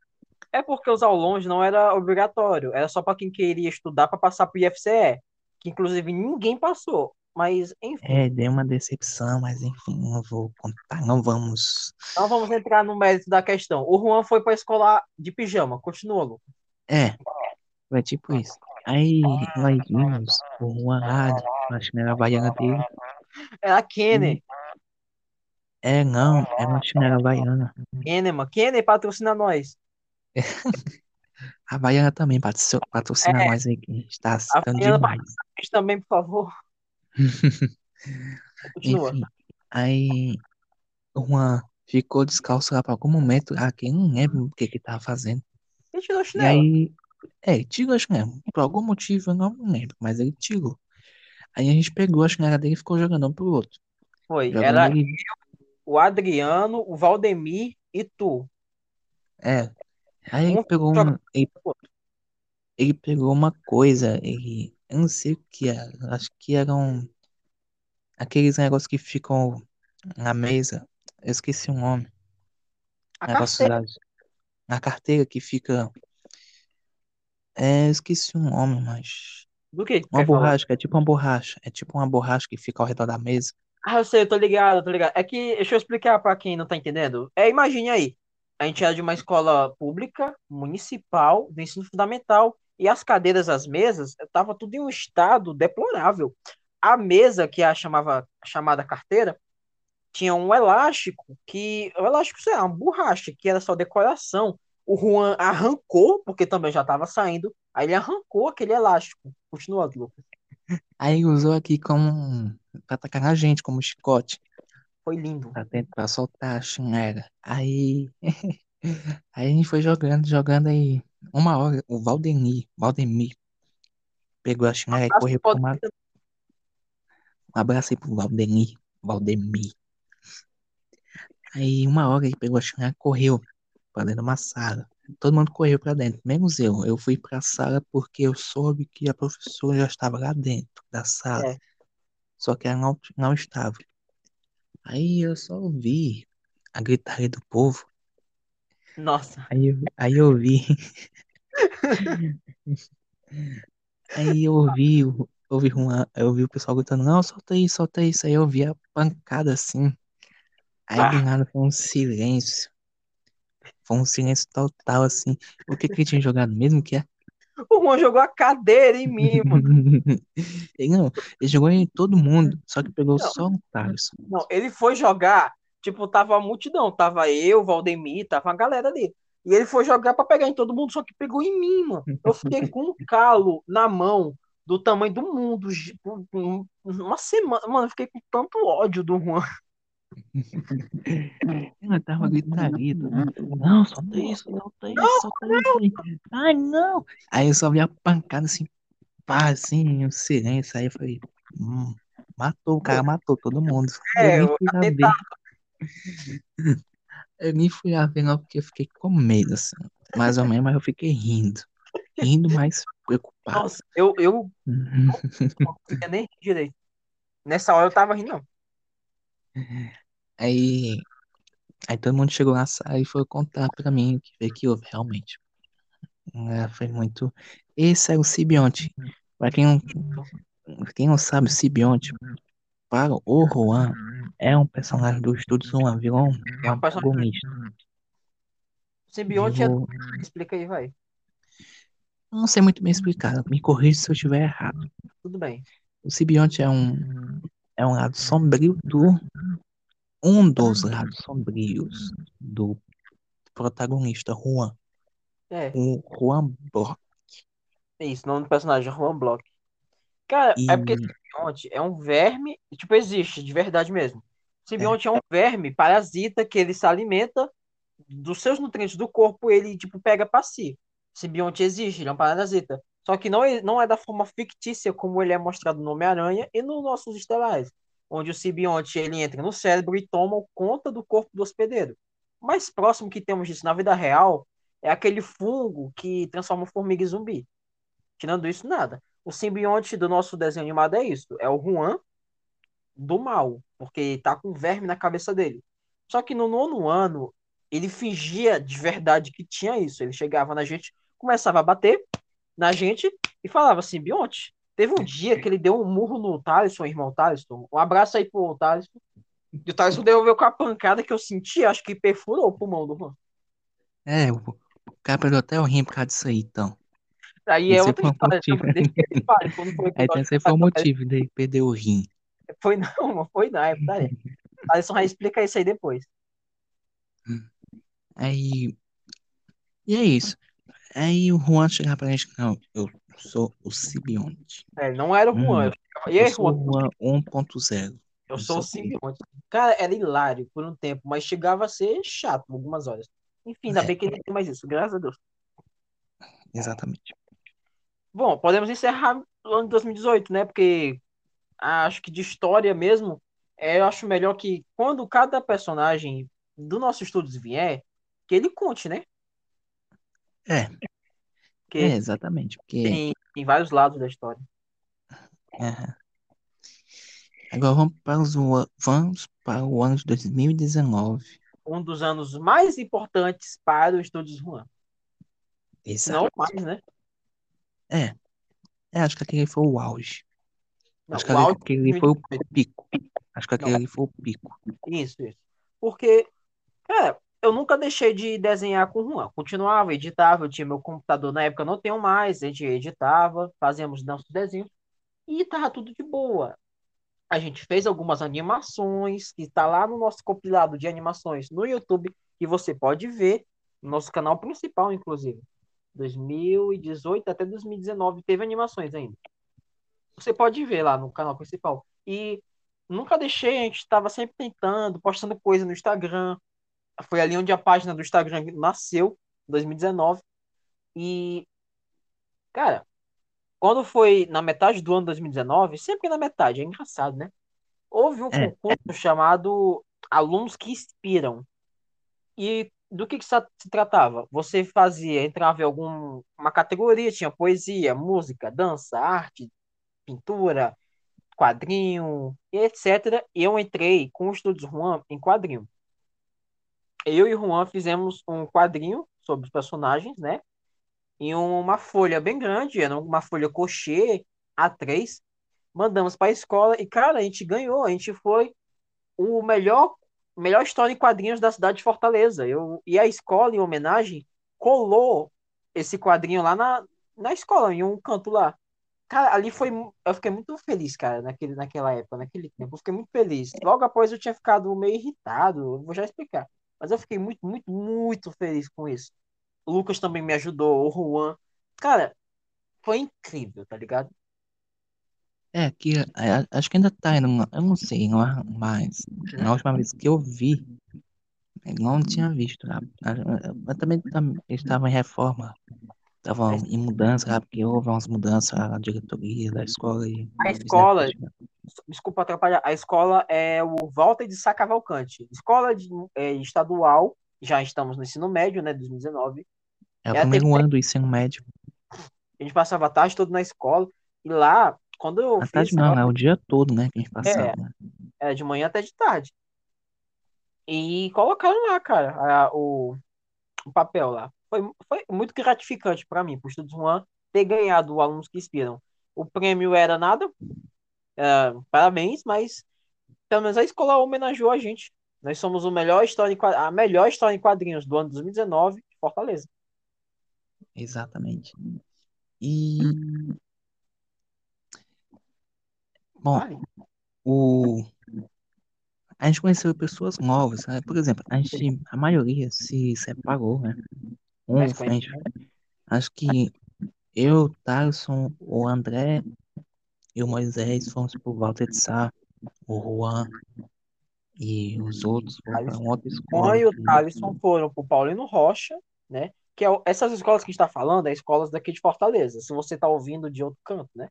É porque os aulões não era obrigatório, era só pra quem queria estudar pra passar pro IFCE, que inclusive ninguém passou. Mas, enfim, É, deu uma decepção, mas enfim, não vou contar, não vamos. não vamos entrar no mérito da questão. O Juan foi pra escola de pijama, continua, Lu. É, foi tipo isso. Aí nós vimos o Juan com a chinela havaiana dele. Era E Kenner, é, não, era uma chinela havaiana. Kenner, mano. Kenner patrocina nós. A [LAUGHS] Havaiana também patrocina, patrocina É, nós aí, que a gente tá a citando demais. a também, por favor. [LAUGHS] Continua. Enfim, aí Juan ficou descalço lá por algum momento. Ah, quem não lembra o que que tava fazendo. Ele tirou a E chinela. aí, é, tirou a chinela. Por algum motivo eu não lembro, mas ele tirou. Aí a gente pegou a chinela dele e ficou jogando um pro outro. Foi. Jogando Era ele. o Adriano, o Valdemir e tu. É. Aí ele Um pegou jogando uma. Ele, ele pegou uma coisa. Ele. Eu não sei o que era. Acho que eram aqueles negócios que ficam na mesa. Eu esqueci o nome. A Negócios carteira. da, na carteira que fica. É, eu esqueci o nome, mas. Do que tu Uma quer falar? borracha, é tipo uma borracha. É tipo uma borracha que fica ao redor da mesa. Ah, eu sei, eu tô ligado, eu tô ligado. É que, deixa eu explicar pra quem não tá entendendo. É, imagine aí, a gente era de uma escola pública, municipal, do ensino fundamental, e as cadeiras, as mesas, tava tudo em um estado deplorável. A mesa, que é a chamava, chamada carteira, tinha um elástico, que, o elástico, sei lá, uma borracha, que era só decoração. O Juan arrancou, porque também já tava saindo, aí ele arrancou aquele elástico. Continua, Lucas. Aí usou aqui como. pra atacar na gente, como chicote. Foi lindo. Pra tentar soltar a chinela. Aí. [LAUGHS] Aí a gente foi jogando, jogando aí. Uma hora, o Valdemir, Valdemir pegou a chinela e correu pro. Valdemir. Um abraço aí pro Valdemir. Valdemir. Aí uma hora ele pegou a chave e correu pra dentro de uma sala. Todo mundo correu pra dentro, menos eu. Eu fui pra sala porque eu soube que a professora já estava lá dentro da sala. É. Só que ela não, não estava. Aí eu só ouvi a gritaria do povo. Nossa. Aí eu, aí eu vi. Aí eu ouvi, eu ouvi, uma, eu ouvi o pessoal gritando, não, solta isso, solta isso. Aí eu vi a pancada assim. Aí do Ah. nada foi um silêncio. Foi um silêncio total, assim. O que que ele tinha jogado mesmo que é? O Juan jogou a cadeira em mim, mano. [LAUGHS] Ele não, ele jogou em todo mundo, só que pegou Não. só o Thales. Não, ele foi jogar, tipo, tava a multidão, tava eu, Valdemir, tava a galera ali. E ele foi jogar pra pegar em todo mundo, só que pegou em mim, mano. Eu fiquei com um calo na mão do tamanho do mundo, um- uma semana. Mano, eu fiquei com tanto ódio do Juan. Ela tava gritaria, mundo, não, solta isso, solta isso, solta isso aí. Ai, não! Aí eu só vi a pancada assim, pá, assim, um silêncio. Aí eu falei, hum, matou, o cara matou todo mundo. É, eu eu tentava. [LAUGHS] Eu nem fui lá ver, não, porque eu fiquei com medo, assim. Mais ou menos, mas eu fiquei rindo. Rindo, mas preocupado. Nossa, eu, eu [LAUGHS] não conseguia nem rir direito. Nessa hora eu tava rindo, não. Aí, aí todo mundo chegou na sala e foi contar pra mim o que que houve realmente. É, foi muito. Esse é o Sibionte. Pra quem não, quem não sabe, o Sibionte, o Juan, é um personagem do Estúdio vilão, É um um personagem. antagonista. O simbionte é. Vou- Explica aí, vai. Não sei muito bem explicar, me corrija se eu estiver errado. Tudo bem. O Sibionte é um, é um lado sombrio do. Um dos lados sombrios do protagonista, Juan. É, O Juan Block. é isso. O nome do personagem é Juan Block. Cara, E é porque simbionte é um verme, tipo, existe, de verdade mesmo. Simbionte é um verme parasita que ele se alimenta dos seus nutrientes do corpo, ele, tipo, pega pra si. Simbionte existe, ele é um parasita. Só que não é, não é da forma fictícia como ele é mostrado no Homem-Aranha e nos nossos estelares, onde o simbionte ele entra no cérebro e toma conta do corpo do hospedeiro. O mais próximo que temos disso na vida real é aquele fungo que transforma formiga em zumbi. Tirando isso, nada. O simbionte do nosso desenho animado é isso. É o Juan do mal, porque tá com verme na cabeça dele. Só que no nono ano, ele fingia de verdade que tinha isso. Ele chegava na gente, começava a bater na gente e falava simbionte. Teve um dia que ele deu um murro no Thaleson, irmão Thaleson. Um abraço aí pro Thaleson. E o Thaleson devolveu com a pancada que eu senti, acho que perfurou o pulmão do Juan. É, o, o cara perdeu até o rim por causa disso aí, então. Aí é outra história. que. Quando foi Aí aí foi o passado, motivo dele perder o rim. Foi não, não foi não, é putaria. Alisson vai explicar isso aí depois. Aí. E é isso. Aí o Juan chegava pra gente, não, eu sou o Sibionte. É, não era o Juan. Hum, eu e Eu aí, sou Juan? Juan 1.0. Eu eu sou o simbionte. Cara, era hilário por um tempo, mas chegava a ser chato algumas horas. Enfim, ainda É. bem que ele tem mais isso, graças a Deus. Exatamente. Bom, podemos encerrar o ano de 2018, né? Porque acho que de história mesmo, é, eu acho melhor que quando cada personagem do nosso estudos vier, que ele conte, né? É, Porque é, exatamente. Porque. tem, tem vários lados da história. aham. Agora vamos para, os, vamos para o ano de 2019. Um dos anos mais importantes para o Estúdios Juan. Se não Exato. mais, né? É. É, acho que aquele foi o auge. Não, acho que auge aquele foi o 2018. pico. Acho que aquele Não. foi o pico. Isso, isso. Porque, cara, eu nunca deixei de desenhar com o Juan. Continuava, editava, eu tinha meu computador na época, não tenho mais, a gente editava, fazíamos nossos desenhos e tava tudo de boa. A gente fez algumas animações, que está lá no nosso compilado de animações no YouTube, que você pode ver, no nosso canal principal, inclusive. 2018 até 2019 teve animações ainda. Você pode ver lá no canal principal. E nunca deixei, a gente estava sempre tentando, postando coisa no Instagram. Foi ali onde a página do Instagram nasceu, 2019. E, cara, quando foi na metade do ano 2019, sempre na metade, é engraçado, né? Houve um É. concurso chamado alunos que inspiram. E do que, que se tratava? Você fazia, entrava em alguma categoria, tinha poesia, música, dança, arte, pintura, quadrinho, etc. E eu entrei com o Estúdios Juan em quadrinho. Eu e o Juan fizemos um quadrinho sobre os personagens, né? Em uma folha bem grande, era uma folha cochê A3. Mandamos para a escola e, cara, a gente ganhou. A gente foi o melhor, melhor história em quadrinhos da cidade de Fortaleza. Eu, e a escola, em homenagem, colou esse quadrinho lá na, na escola, em um canto lá. Cara, ali foi. Eu fiquei muito feliz, cara, naquele, naquela época, naquele tempo. Eu fiquei muito feliz. Logo após eu tinha ficado meio irritado, vou já explicar. Mas eu fiquei muito, muito, muito feliz com isso. O Lucas também me ajudou, o Juan. Cara, foi incrível, tá ligado? É, que é, acho que ainda tá indo, eu não sei, não é, mas na última vez que eu vi, eu não tinha visto? Eu também tam- estava em reforma, estava Mas em mudança, sabe? Porque houve umas mudanças na diretoria da escola e A escola, desculpa atrapalhar, a escola é o Walter de Sá Cavalcante. Escola de, é, estadual, já estamos no ensino médio, né, 2019. É o É primeiro ano do ensino médio. a gente passava a tarde toda na escola. E lá, quando eu fiz tarde não, é o dia todo, né, que a gente é, passava, né? era de manhã até de tarde. E colocaram lá, cara, a- o, o papel lá. Foi, foi muito gratificante para mim, por Estudos Juan, ter ganhado o Alunos que Inspiram. O prêmio era nada, é, parabéns, mas pelo menos a escola homenageou a gente. Nós somos o melhor história a melhor história em quadrinhos do ano 2019 de Fortaleza. Exatamente. E, bom, o, a gente conheceu pessoas novas, né? Por exemplo, a gente, a maioria se separou, né? Um, a gente, acho que eu, o Thaleson, o André e o Moisés fomos pro Walter de Sá, o Juan e os outros foram para outra O escola. Juan e o Thalisson foram pro Paulino Rocha, né? Que é, essas escolas que a gente está falando, é escolas daqui de Fortaleza. Se você está ouvindo de outro canto, né?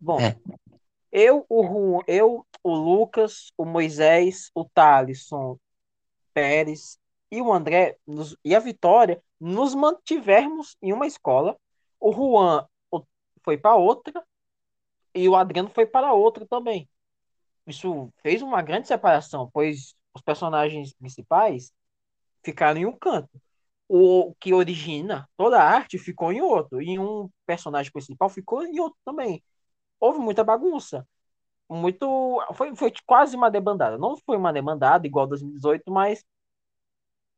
Bom, É, eu, o Juan, eu, o Lucas, o Moisés, o Thalisson Pérez e o André nos- e a Vitória nos mantivermos em uma escola. O Juan foi para outra e o Adriano foi para outra também. Isso fez uma grande separação, pois os personagens principais ficaram em um canto. O que origina toda a arte ficou em outro, e um personagem principal ficou em outro também. Houve muita bagunça. Muito. Foi, foi quase uma debandada. Não foi uma debandada igual 2018, mas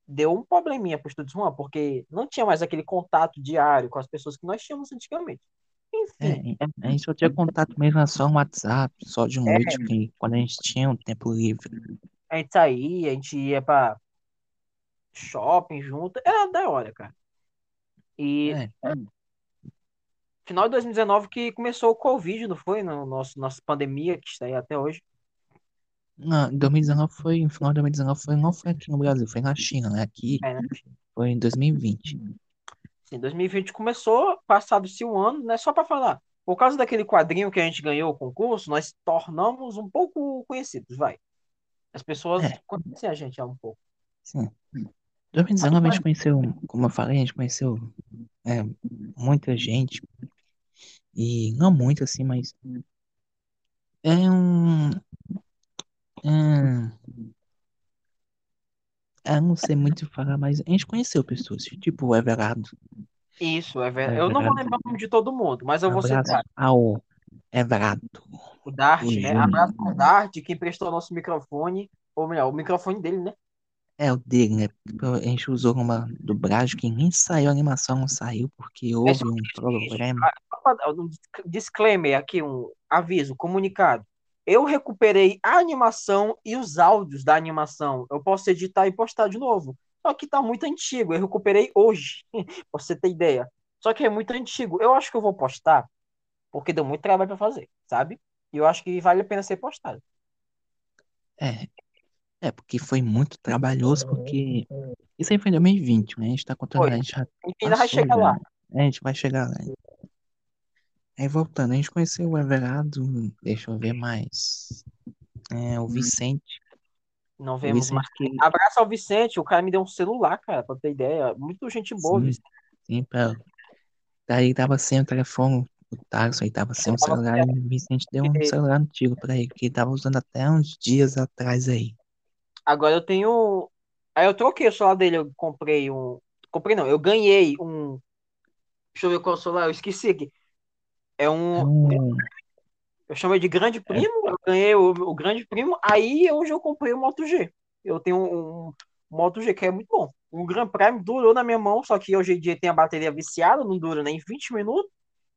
deu um probleminha pro Estúdios Juan, porque não tinha mais aquele contato diário com as pessoas que nós tínhamos antigamente. Enfim, é, a gente só tinha contato mesmo só no WhatsApp, só de é, noite, que, quando a gente tinha um tempo livre. a gente saía, a gente ia pra shopping junto, era da hora, cara. E É, final de 2019 que começou o Covid, não foi? No nosso, nossa pandemia que está aí até hoje. não, em 2019 foi, no final de 2019 foi, não foi aqui no Brasil, foi na China, né? Aqui É, né? foi em 2020. Sim, 2020 começou, passado-se um ano, né? Só para falar. Por causa daquele quadrinho que a gente ganhou o concurso, nós tornamos um pouco conhecidos, vai. As pessoas É, conhecem a gente há um pouco. sim. 2019 a gente conheceu, como eu falei, a gente conheceu é, muita gente, e não muito assim, mas é um. É, eu não sei muito falar, mas a gente conheceu pessoas, tipo o Everardo. Isso, O verdade. Eu não vou Everardo. lembrar o nome de todo mundo, mas eu vou Abraço citar. ao Everardo, O o Dart, né? Abraço pro Dart, que emprestou nosso microfone. Ou melhor, o microfone dele, né? É o dele, né? A gente usou uma dublagem que nem saiu, a animação não saiu, porque houve um problema. um disclaimer aqui, um aviso, comunicado. Eu recuperei a animação e os áudios da animação. Eu posso editar e postar de novo. Só que tá muito antigo. Eu recuperei hoje, [LAUGHS] pra você ter ideia. Só que é muito antigo. Eu acho que eu vou postar, porque deu muito trabalho pra fazer, sabe? E eu acho que vale a pena ser postado. É, é, porque foi muito trabalhoso, porque isso aí foi em 2020, né? A gente tá contando, Foi. a gente já gente ainda vai passou chegar já. lá. É, a gente vai chegar lá. Aí voltando, a gente conheceu o Everardo, deixa eu ver mais. É, o Vicente. Não O vemos mais. Vicente que. Abraço ao Vicente, o cara me deu um celular, cara, pra ter ideia. Muito gente boa, Sim, Vicente. sim, pra... Daí tava sem o telefone, o Tarso aí tava sem o tava celular, e o Vicente deu um celular antigo pra ele, que ele tava usando até uns dias atrás aí. Agora eu tenho. Aí eu troquei o celular dele, eu comprei um. Comprei não, eu ganhei um. Deixa eu ver qual celular, eu esqueci aqui. É É um. um. Eu chamei de Grande É, Primo, eu ganhei o, o Grande Primo, aí hoje eu comprei o Moto G. Eu tenho um, um Moto G que é muito bom. O Grand Prime durou na minha mão, só que hoje em dia tem a bateria viciada, não dura nem 20 minutos.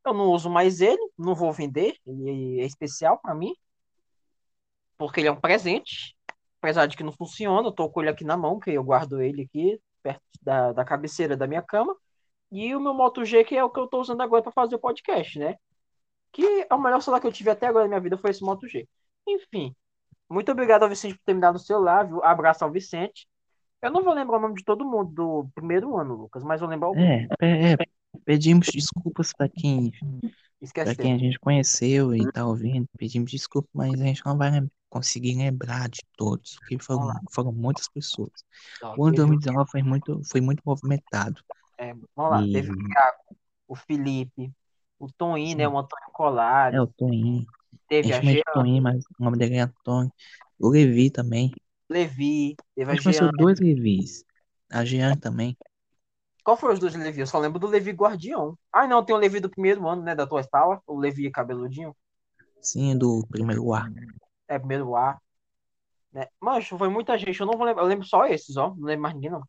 Eu não uso mais ele, não vou vender, ele é especial pra mim, porque ele é um presente. Apesar de que não funciona, eu tô com ele aqui na mão, que eu guardo ele aqui perto da, da cabeceira da minha cama. E o meu Moto G, que é o que eu tô usando agora para fazer o podcast, né? Que é o melhor celular que eu tive até agora na minha vida foi esse Moto G. Enfim, muito obrigado ao Vicente por ter me dado o celular, viu? Abraço ao Vicente. Eu não vou lembrar o nome de todo mundo do primeiro ano, Lucas, mas eu lembro algum. é, é, é, pedimos desculpas pra quem, pra Esqueceu. quem a gente conheceu e tá ouvindo, pedimos desculpas, mas a gente não vai lem- conseguir lembrar de todos, porque foram, foram muitas pessoas. Ó, O ano teve o- 2019 foi muito, foi muito movimentado. é, vamos lá, E teve o Thiago, o Felipe, o Toninho, né? O Antônio é Colari, o Toninho. A teve a de Jean, Toninho, mas o nome dele é Antônio. O Levi também. Levi, teve A a gente Jean. dois Levis. A Jean também. Qual foram os dois Levi? Eu só lembro do Levi Guardião. Ah, não, tem o Levi do primeiro ano, né? Da tua escola, o Levi cabeludinho. Sim, do primeiro A. É, primeiro A. Né? Mancho, foi muita gente, eu não vou lembrar. Eu lembro só esses, ó. Não lembro mais ninguém, não.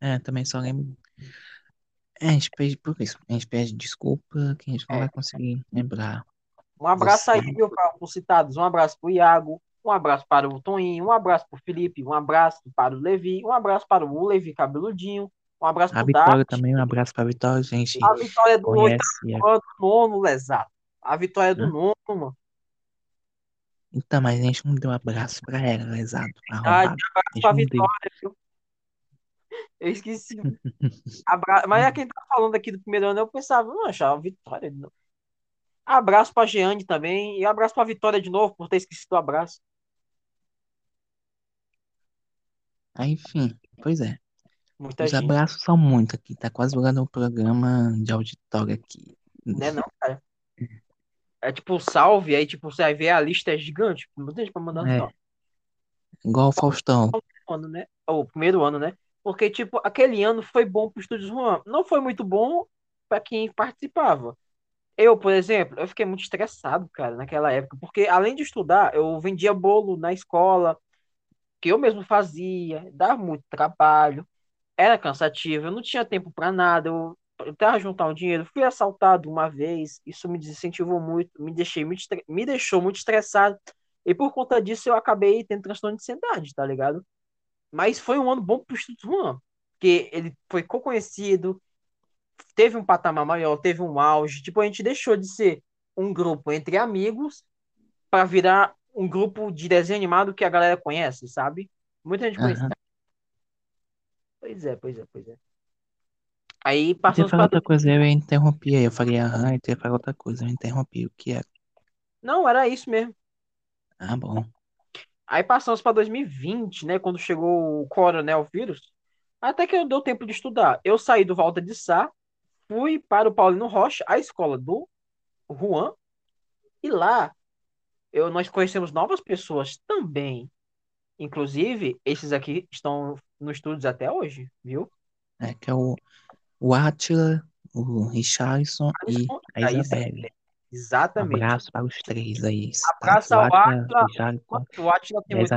É, também só lembro. É, a gente pede por isso. A gente pede desculpa que a gente não É. vai conseguir lembrar Um abraço aí, você. viu, para os citados. Um abraço pro Iago. Um abraço para o Toninho. Um abraço pro Felipe. Um abraço para o Levi. Um abraço para o Levi cabeludinho. Um abraço A pro Vitória Dart. também, um abraço pra Vitória, a gente A vitória do conhece. a- ano, nono, lesado. A vitória do Hã? nono, mano. Então, mas a gente não deu abraço pra ela, lesado, Ah, arrombado. A abraço pra não vitória, viu? Eu esqueci. Abra... Mas é quem tá falando aqui do primeiro ano, eu pensava, não, achava Vitória. de novo. Abraço pra Jeane também. E abraço pra Vitória de novo, por ter esquecido o abraço. Aí, enfim, pois é. Muita Os gente. abraços são muito aqui. Tá quase virando um programa de auditório aqui. Né, não, cara? É tipo salve, aí tipo, você vai ver a lista é gigante. Muita gente pra mandar É, salve. igual o Faustão. Ano, né? Ou primeiro ano, né? Porque, tipo, aquele ano foi bom pro Estúdios Juan. Não foi muito bom pra quem participava. Eu, por exemplo, eu fiquei muito estressado, cara, naquela época, porque além de estudar, eu vendia bolo na escola, que eu mesmo fazia, dava muito trabalho, era cansativo, eu não tinha tempo para nada, eu tentava juntar um dinheiro, fui assaltado uma vez, isso me desincentivou muito, me deixei muito, estre- me deixou muito estressado, e por conta disso eu acabei tendo transtorno de ansiedade, tá ligado? Mas foi um ano bom pro Instituto Juan, porque ele foi conhecido, teve um patamar maior, teve um auge, tipo, a gente deixou de ser um grupo entre amigos para virar um grupo de desenho animado que a galera conhece, sabe? Muita gente conhece. Aham. Pois é, pois é, pois é. Aí Você passamos falou outra coisa, eu interrompi aí. Eu falei, aham, e você falou outra coisa, eu interrompi. O que é? Não, era isso mesmo. Ah, bom. Aí passamos para 2020, né, quando chegou o coronavírus. Até que eu deu tempo de estudar. Eu saí do Volta de Sá, fui para o Paulino Rocha, a escola do Juan, e lá eu, nós conhecemos novas pessoas também. Inclusive, esses aqui estão nos estudos até hoje, viu? É que é o, Átila, o Richardson e a Isabelle. Um Exatamente. abraço para os três aí. Abraço ao. Richardson O Atila e tem muito.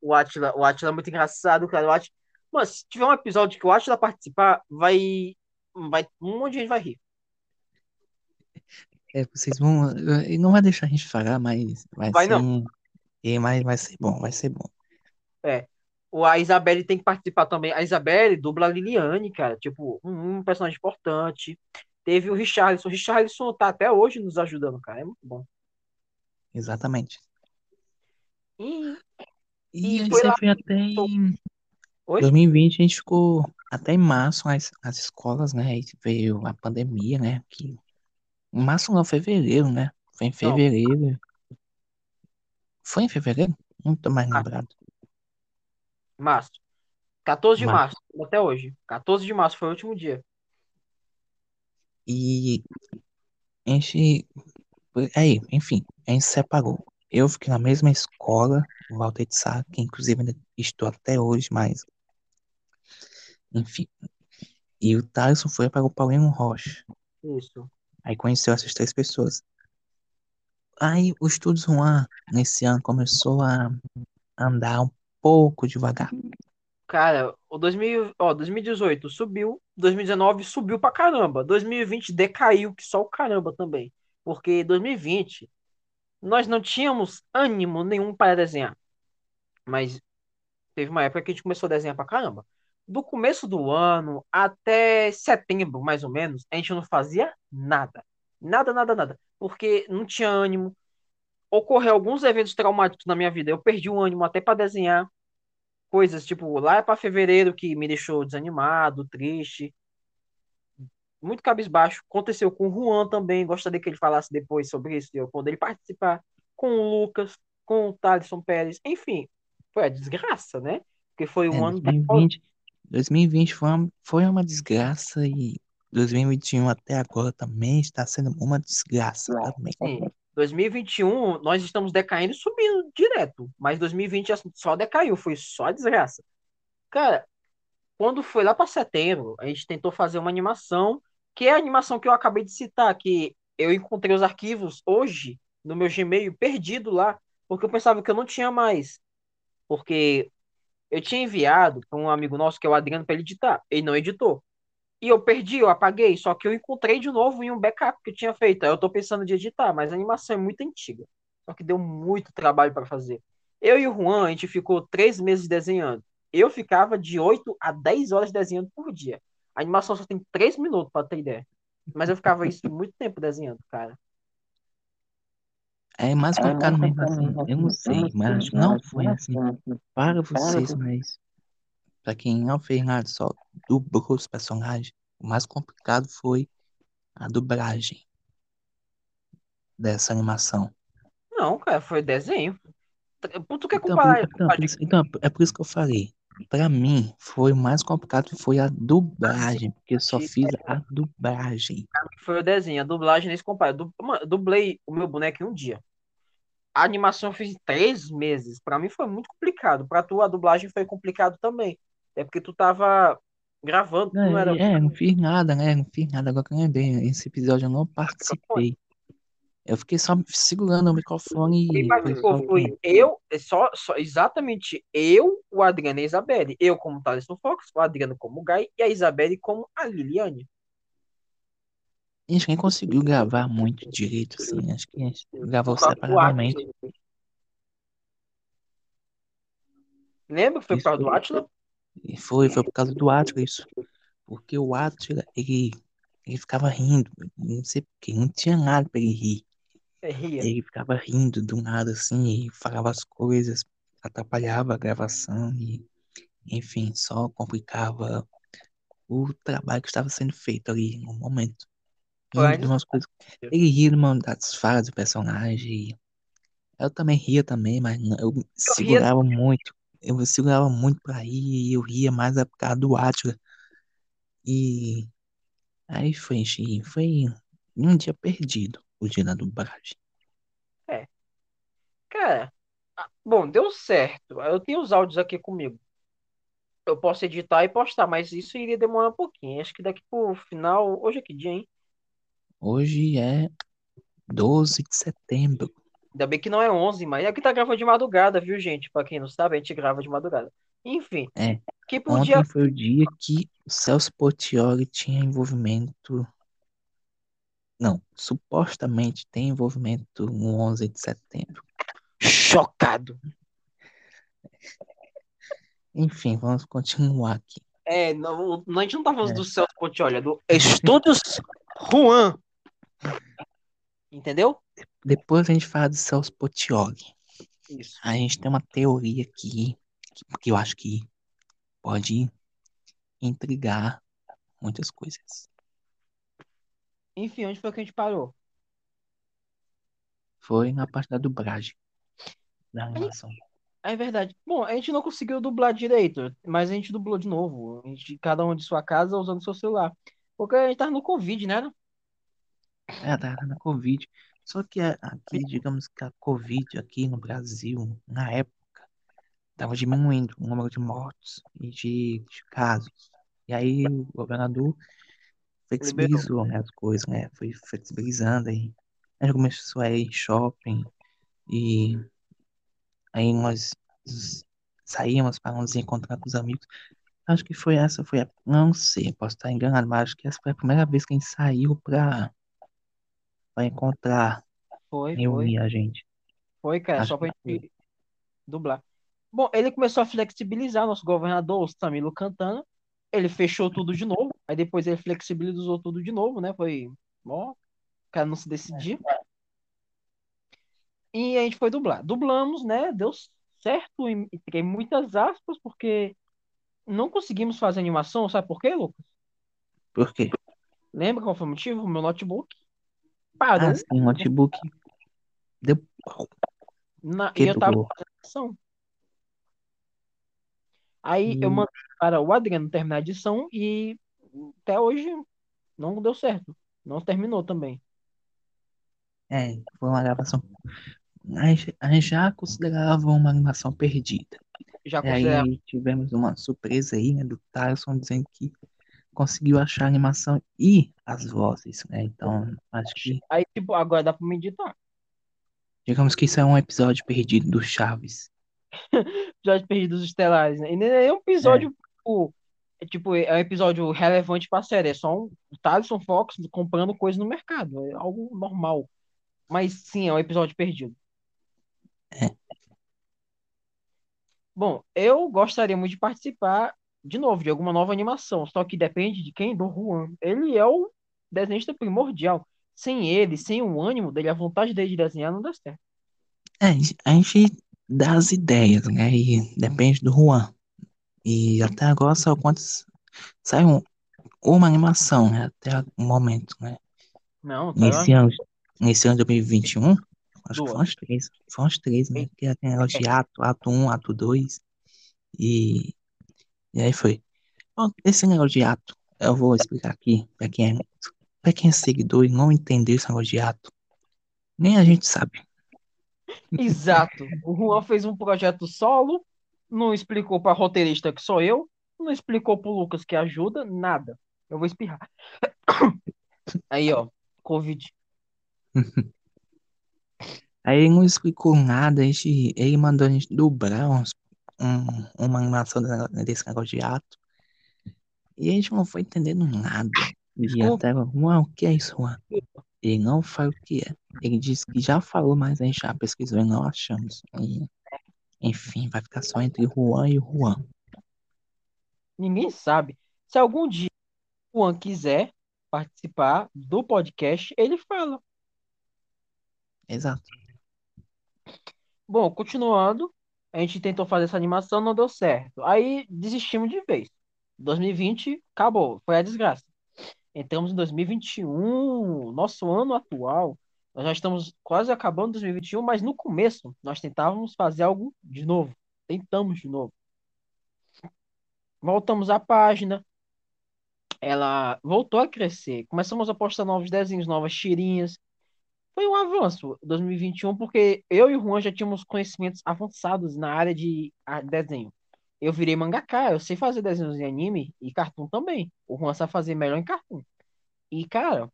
O Atila, o Atila é muito engraçado, cara. O Atila... Mano, se tiver um episódio que o Atila participar, vai. vai... Um monte de gente vai rir. É, vocês vão. Não vai deixar a gente falar, mas vai Vai ser não. um. é, Mas vai ser bom, vai ser bom. É. O, a Isabelle tem que participar também. A Isabelle dubla a Liliane, cara. Tipo, um, um personagem importante. Teve o Richarlison. O Richarlison tá até hoje nos ajudando, cara. É muito bom. Exatamente. E, E e foi você lá. foi até em Oi? 2020, a gente ficou até em março as, as escolas, né? Aí veio a pandemia, né? Que, em março não, fevereiro, né? Foi em Não. fevereiro. Foi em fevereiro? Não tô mais Ah, lembrado. Março. 14 de Março. março, até hoje. 14 de março foi o último dia. E a gente. Aí, enfim, a gente se separou. Eu fiquei na mesma escola, Walter de Sá, que inclusive ainda estou até hoje, mas. Enfim. E o Thaleson foi para o Paulinho Rocha. Isso. Aí conheceu essas três pessoas. Aí o Estudos Juan, nesse ano, começou a andar um pouco devagar. Cara, o 2000, ó, 2018 subiu, 2019 subiu pra caramba, 2020 decaiu que só o caramba também, porque 2020 nós não tínhamos ânimo nenhum para desenhar, mas teve uma época que a gente começou a desenhar pra caramba. Do começo do ano até setembro, mais ou menos, a gente não fazia nada, nada, nada, nada, porque não tinha ânimo. Ocorreu alguns eventos traumáticos na minha vida, eu perdi o ânimo até para desenhar coisas, tipo, lá é para fevereiro que me deixou desanimado, triste, muito cabisbaixo. Aconteceu com o Juan também, gostaria que ele falasse depois sobre isso, quando ele participar, com o Lucas, com o Thaleson Pérez, enfim, foi a desgraça, né? Porque foi um É, ano 2020, 2020 foi uma, foi uma desgraça e 2021 até agora também está sendo uma desgraça também. Sim. 2021, nós estamos decaindo e subindo direto. Mas 2020 só decaiu, foi só desgraça. Cara, quando foi lá para setembro, a gente tentou fazer uma animação, que é a animação que eu acabei de citar, que eu encontrei os arquivos hoje no meu Gmail perdido lá, porque eu pensava que eu não tinha mais. Porque eu tinha enviado para um amigo nosso, que é o Adriano, para ele editar. Ele não editou. E eu perdi, eu apaguei, só que eu encontrei de novo em um backup que eu tinha feito. Aí eu tô pensando de editar, mas a animação é muito antiga. Só que deu muito trabalho para fazer. Eu e o Juan, a gente ficou três meses desenhando. Eu ficava de 8 a 10 horas desenhando por dia. A animação só tem 3 minutos, para ter ideia. Mas eu ficava isso [LAUGHS] muito tempo desenhando, cara. É mais complicado mesmo assim, eu não sei, mas acho que não foi assim para vocês, mas para quem não fez nada, só dublou os personagens, o mais complicado foi a dublagem dessa animação. Não, cara, foi desenho. Tu quer Então, comparar? então, então, é por isso que eu falei. Pra mim, foi o mais complicado foi a dublagem, porque eu só fiz a dublagem. Foi o desenho, a dublagem nesse compara. Du- mano, dublei o meu boneco em um dia. A animação eu fiz em três meses. Pra mim foi muito complicado. Pra tu, a dublagem foi complicado também. É porque tu tava gravando, tu não era. É, é, não fiz nada, né? Não fiz nada. Agora que eu lembrei, esse episódio eu não participei. Eu fiquei só segurando o microfone e participou só foi eu, é só, só exatamente eu, o Adriano e a Isabelle. Eu como Thaleson Fox, o Adriano como Guy e a Isabelle como a Liliane. A gente nem conseguiu gravar muito direito, assim. Acho que a gente gravou do separadamente. Lembra que foi por causa do Átila? E foi, foi por causa do Átila isso. Porque o Átila, ele, ele ficava rindo. Não sei porquê, não tinha nada pra ele rir. É, ria. Ele ficava rindo do nada, assim, e falava as coisas, atrapalhava a gravação e, enfim, só complicava o trabalho que estava sendo feito ali no momento. De umas coisas. Ele ria de uma das falas do personagem. Eu também ria também, mas não- eu segurava muito. Eu segurava muito pra rir e eu ria mais é por causa do Átila. E aí foi, foi um dia perdido, o dia da dublagem. Cara, ah, bom, deu certo. Eu tenho os áudios aqui comigo. Eu posso editar e postar, mas isso iria demorar um pouquinho. Acho que daqui pro final. Hoje é que dia, hein? Hoje é 12 de setembro. Ainda bem que não é 11, mas é que tá gravando de madrugada, viu, gente? Pra quem não sabe, a gente grava de madrugada. Enfim, É, que podia. ontem foi o dia que o Celso Portioli tinha envolvimento. Não, supostamente tem envolvimento no 11 de setembro. Chocado. Enfim, vamos continuar aqui. É, não, a gente não tá falando É. do Celso Portiolli, é do Estúdios Juan. Entendeu? Depois a gente fala do Celso Portioli. Isso. A gente tem uma teoria aqui que, que eu acho que pode intrigar muitas coisas. Enfim, onde foi que a gente parou? Foi na parte da dublagem da animação. É verdade. Bom, a gente não conseguiu dublar direito, mas a gente dublou de novo. A gente, cada um de sua casa usando seu celular. Porque a gente tava no Covid, né? É, tá na Covid. Só que a- aqui, digamos que a Covid aqui no Brasil, na época, estava diminuindo o número de mortos e de, de casos. E aí o governador flexibilizou, né, as coisas, né? Foi flexibilizando aí. A gente começou a ir em shopping e aí nós saímos para nos encontrar com os amigos. Acho que foi essa, foi a, não sei, posso estar enganado, mas acho que essa foi a primeira vez que a gente saiu para para encontrar, Foi, foi. reunir a gente. Foi, cara, Acho só que pra foi. gente dublar. Bom, ele começou a flexibilizar nosso governador, o Samilo Cantana. Ele fechou tudo de novo. Aí depois ele flexibilizou tudo de novo, né? Foi. Ó, o cara não se decidir. E a gente foi dublar. Dublamos, né? Deu certo, e tem muitas aspas, porque não conseguimos fazer animação. Sabe por quê, Lucas? Por quê? Lembra qual foi o motivo? Meu notebook Ah, parou sim, o notebook deu na... e eu tava fazendo edição. Aí eu E mandei para o Adriano terminar a edição e até hoje não deu certo. Não terminou também. é, foi uma gravação. A gente, já considerava uma animação perdida. Já E aí tivemos uma surpresa aí, né, do Tyson dizendo que conseguiu achar a animação e as vozes, né? Então, acho que, Aí, tipo, agora dá pra me editar. digamos que isso é um episódio perdido do Chaves. [LAUGHS] Episódio Perdidos Estelares, né? E nem é um episódio, tipo, é, tipo, é um episódio relevante pra série. É só um Thaleson Fox comprando coisa no mercado. É algo normal. Mas sim, é um episódio perdido. É. Bom, eu gostaria muito de participar de novo de alguma nova animação. Só que depende de quem? Do Juan. Ele é o desenhista primordial. Sem ele, sem o ânimo dele, a vontade dele de desenhar não dá certo. É, a gente- dá as ideias, né? E depende do Juan. E até agora só quantos. Saiu uma animação, né? Até o momento, né? Não, tá Nesse ano, nesse ano de 2021, acho que foram as três. Foram as três, né? Porque tem negócio de ato, ato 1, ato 2. E, e aí foi. Bom, esse negócio de ato, eu vou explicar aqui pra quem é, pra quem é seguidor e não entendeu esse negócio de ato. Nem a gente sabe. [LAUGHS] Exato. O Juan fez um projeto solo, não explicou para roteirista que sou eu, não explicou pro Lucas que ajuda, nada. Eu vou espirrar. [COUGHS] Aí, ó, Covid. [LAUGHS] Aí ele não explicou nada, a gente, ele mandou a gente dublar uns, um, uma animação desse negócio de ato. E a gente não foi entendendo nada. E Desculpa. até Juan, o que é isso, Juan? Ele não fala o que é. Ele disse que já falou, mas a gente já pesquisou e não achamos. E, enfim, vai ficar só entre Juan e Juan. Ninguém sabe. Se algum dia o Juan quiser participar do podcast, ele fala. Exato. Bom, continuando, a gente tentou fazer essa animação, não deu certo. Aí desistimos de vez. 2020 acabou, foi a desgraça. Entramos em 2021, nosso ano atual. Nós já estamos quase acabando 2021, mas no começo nós tentávamos fazer algo de novo. Tentamos de novo. Voltamos à página. Ela voltou a crescer. Começamos a postar novos desenhos, novas tirinhas. Foi um avanço 2021, porque eu e o Juan já tínhamos conhecimentos avançados na área de desenho. Eu virei mangaka, eu sei fazer desenhos em anime e cartoon também. O Juan sabe fazer melhor em cartoon. E, cara,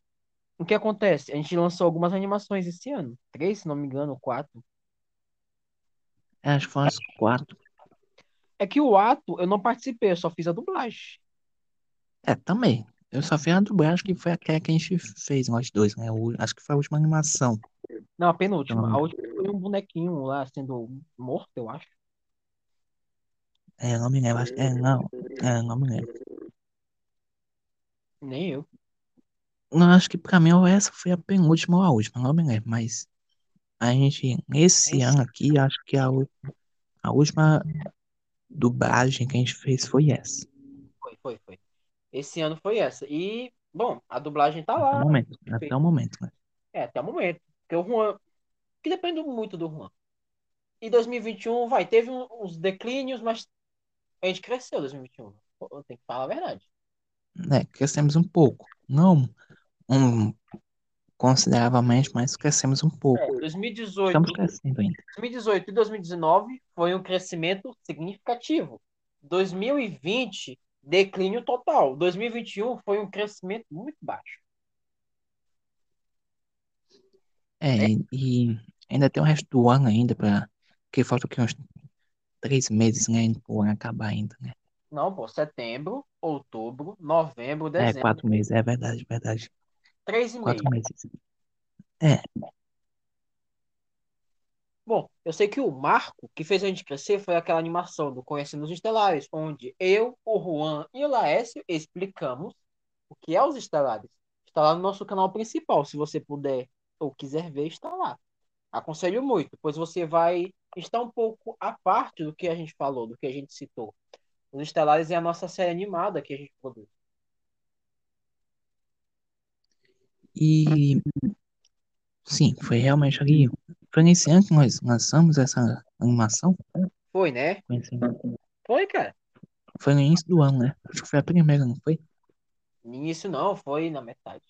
o que acontece? A gente lançou algumas animações esse ano. Três, se não me engano, quatro. É, acho que foram as quatro. É que o ato eu não participei, eu só fiz a dublagem. É, também. Eu só fiz a dublagem, acho que foi aquela que a gente fez, nós dois, né? O- acho que foi a última animação. Não, a penúltima. Não. A última foi um bonequinho lá sendo morto, eu acho. É, não me lembro. É, não. É, não me lembro. Nem eu. Não, acho que pra mim essa foi a penúltima ou a última, não me lembro. Mas a gente, esse ano aqui, acho que a, a última dublagem que a gente fez foi essa. Foi, foi, foi. Esse ano foi essa. E, bom, a dublagem tá Até lá. o momento. Até o momento, né? É, até o momento. Porque o Juan. Que depende muito do Juan. E 2021, vai, teve uns declínios, mas a gente cresceu em 2021. Eu tenho que falar a verdade. né, crescemos um pouco. Não um, consideravelmente, mas crescemos um pouco. É, 2018, Estamos crescendo ainda. 2018 e 2019 foi um crescimento significativo. 2020, declínio total. 2021 foi um crescimento muito baixo. É, e, e ainda tem o resto do ano ainda para que falta aqui uns três meses, né, pro ano acabar ainda, né? Não, pô, setembro, outubro, novembro, É, dezembro, quatro meses, é verdade, verdade. três e meio. Quatro meses. É, Bom, eu sei que o marco que fez a gente crescer foi aquela animação do Conhecendo os Estelares, onde eu, o Juan e o Laércio explicamos o que é os estelares. Está lá no nosso canal principal. Se você puder ou quiser ver, está lá. Aconselho muito, pois você vai estar um pouco à parte do que a gente falou, do que a gente citou. Os Estelares é a nossa série animada que a gente produz. e sim, foi realmente ali. Foi nesse ano que nós lançamos essa animação. Foi, né? Foi, assim, Foi, cara. foi no início do ano, né? Acho que foi a primeira, não foi? No início não, foi na metade.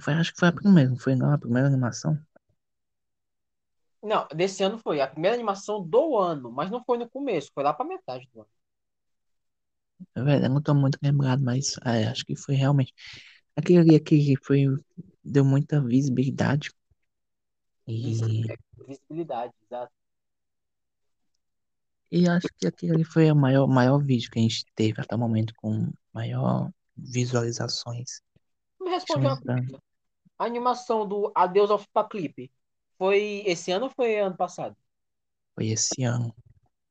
Foi, acho que foi a primeira, não foi não, a primeira animação. Não, desse ano foi a primeira animação do ano, mas não foi no começo, foi lá pra metade do ano. É verdade, eu não tô muito lembrado, mas é, acho que foi realmente. Aquele ali, aquele foi, deu muita visibilidade. E, Visibilidade, exato. e acho que aquele foi o maior, maior vídeo que a gente teve até o momento com maior visualizações. Me responde uma Deixa eu coisa. A animação do Adeus ao Clipe foi esse ano ou foi ano passado? Foi esse ano.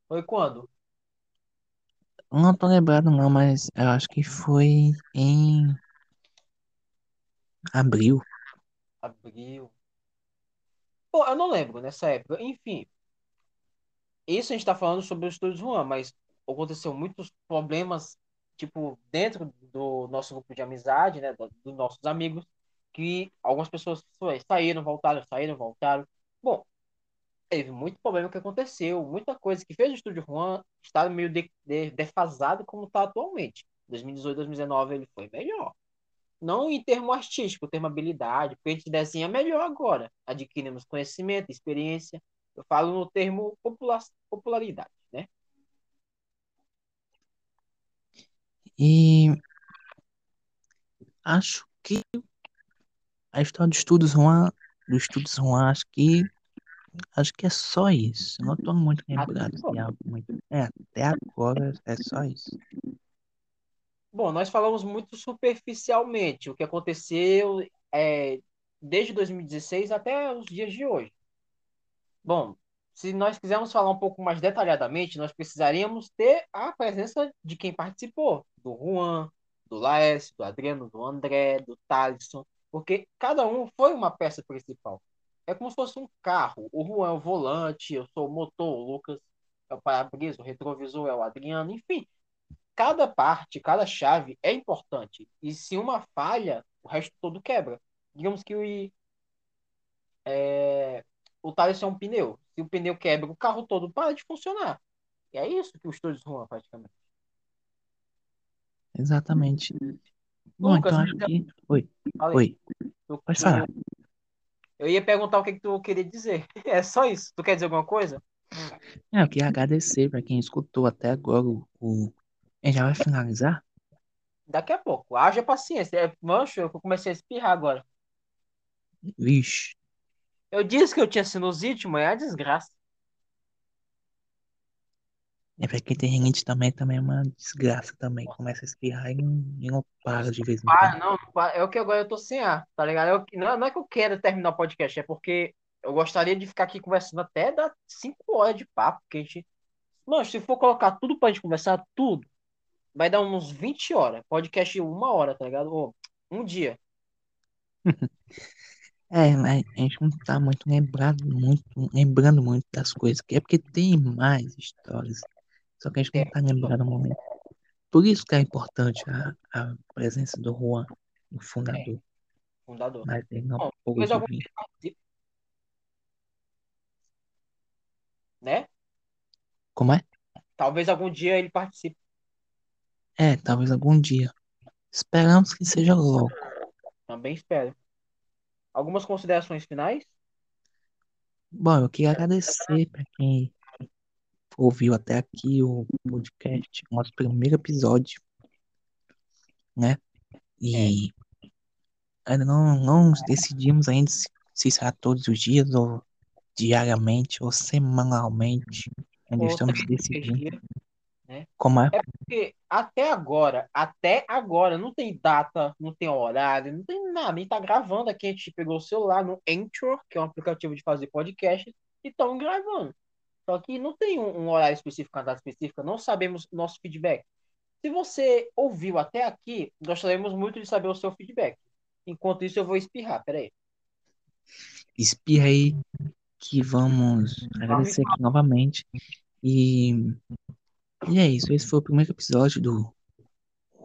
Foi quando? Não tô lembrado não, mas eu acho que foi em abril. Abril. Pô, eu não lembro nessa época. Enfim, isso a gente tá falando sobre os estúdios Juan, mas aconteceu muitos problemas, tipo, dentro do nosso grupo de amizade, né, do- dos nossos amigos, que algumas pessoas saíram, voltaram, saíram, voltaram. Bom, teve muito problema que aconteceu, muita coisa que fez o estúdio Juan estar meio de- de- defasado como está atualmente. 2018, 2019 ele foi melhor. Não em termo artístico, termo habilidade, porque a gente desenha melhor agora. Adquirimos conhecimento, experiência. Eu falo no termo popula- popularidade, né? E acho que a história dos estudos Juan, dos estudos Juan, acho que acho que é só isso. Eu não tô muito lembrado. É, até agora é só isso. Bom, nós falamos muito superficialmente o que aconteceu é, desde 2016 até os dias de hoje. Bom, se nós quisermos falar um pouco mais detalhadamente, nós precisaríamos ter a presença de quem participou, do Juan, do Laércio, do Adriano, do André, do Thalisson, porque cada um foi uma peça principal. É como se fosse um carro. O Juan é o volante, eu sou o motor, o Lucas é o para-brisa, o retrovisor é o Adriano, enfim. Cada parte, cada chave é importante. E se uma falha, o resto todo quebra. Digamos que o, é, o Thales é um pneu. Se o pneu quebra, o carro todo para de funcionar. E é isso que os estúdios Juan, praticamente. Exatamente. Bom, Lucas, então acho que. Oi, Falei. oi. Tu- Pode falar. Eu ia perguntar o que, que tu queria dizer. [LAUGHS] É só isso. Tu quer dizer alguma coisa? É, eu queria agradecer para quem escutou até agora o. o... Gente já vai finalizar? Daqui a pouco. Haja paciência. É, mancho, eu comecei a espirrar agora. Vixe. Eu disse que eu tinha sinusite, mas é uma desgraça. É pra quem tem rinite também, também é uma desgraça também. Começa a espirrar e não, e não para de vez em Ah, quando. não, não é o que agora eu tô sem ar, tá ligado? Eu- não, não é que eu quero terminar o podcast, é porque eu gostaria de ficar aqui conversando até dar 5 horas de papo, porque a gente. Mano, se for colocar tudo pra gente conversar, tudo, vai dar uns 20 horas. Podcast uma hora, tá ligado? Ou um dia. [LAUGHS] É, mas a gente não tá muito lembrado muito, lembrando muito das coisas. que É porque tem mais histórias. Só que a gente não tá lembrando no momento. Por isso que é importante a, a presença do Juan, o fundador. Fundador. Mas ele não Bom, pôde vir. né? Como é? Talvez algum dia ele participe. É, talvez algum dia. Esperamos que seja logo. Também espero. Algumas considerações finais? Bom, eu queria agradecer para quem ouviu até aqui o podcast, nosso primeiro episódio, né? E ainda não, não decidimos ainda se, se será todos os dias ou diariamente ou semanalmente. Ainda estamos decidindo. Né? Como é? É porque até agora, até agora, não tem data, não tem horário, não tem nada. Nem tá gravando aqui. A gente pegou o celular no Anchor, que é um aplicativo de fazer podcast, e estão gravando. Só que não tem um, um horário específico, uma data específica, não sabemos nosso feedback. Se você ouviu até aqui, gostaríamos muito de saber o seu feedback. Enquanto isso, eu vou espirrar, peraí. Espirra aí que vamos agradecer aqui novamente. E, e é isso. Esse foi o primeiro episódio do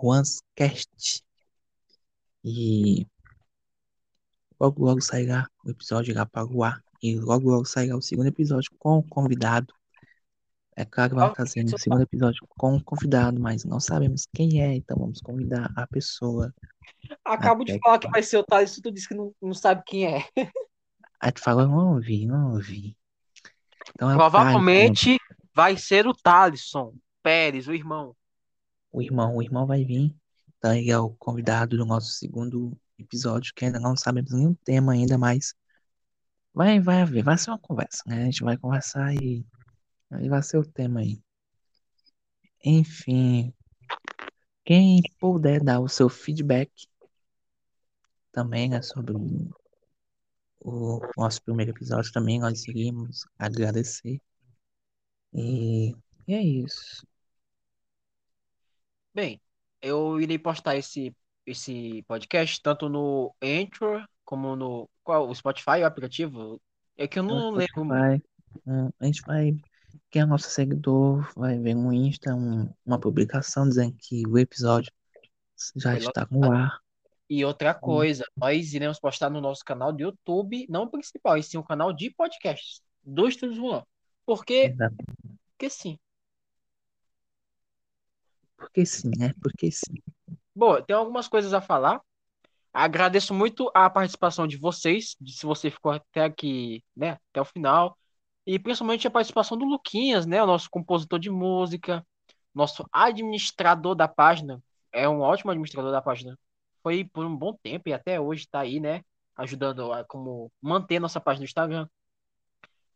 Juan's Cast. E logo logo sairá o episódio lá para o ar. E logo logo sairá o segundo episódio com o convidado. É claro, vai estar sendo o segundo episódio com o convidado, mas não sabemos quem é, então vamos convidar a pessoa. Acabo de falar que vai ser o Thales, tu disse que não, não sabe quem é. [LAUGHS] Aí tu falou, não ouvi, não ouvi. Então é Provavelmente vai ser o Thalisson Pérez, o irmão. o irmão, o irmão vai vir. Então ele é o convidado do nosso segundo episódio, que ainda não sabemos nenhum tema ainda, mas vai, vai haver, vai ser uma conversa, né? A gente vai conversar e aí vai ser o tema aí. Enfim, quem puder dar o seu feedback também, né, sobre o, nosso primeiro episódio também, nós iríamos agradecer. E, e é isso. Bem, eu irei postar esse, esse podcast tanto no Anchor como no qual, o Spotify, o aplicativo. É que eu não lembro. hum, a gente vai, quem é nosso seguidor, vai ver no Insta um- uma publicação dizendo que o episódio já Foi está no ar. E outra coisa, nós iremos postar no nosso canal do YouTube, não o principal, e sim o canal de podcasts do Estúdio Juan. Porque, porque sim. Porque sim, né? Porque sim. Bom, tem algumas coisas a falar. Agradeço muito a participação de vocês, se você ficou até aqui, né, até o final. E principalmente a participação do Luquinhas, né, o nosso compositor de música, nosso administrador da página. É um ótimo administrador da página. Foi por um bom tempo e até hoje está aí, né, ajudando a como manter nossa página no Instagram.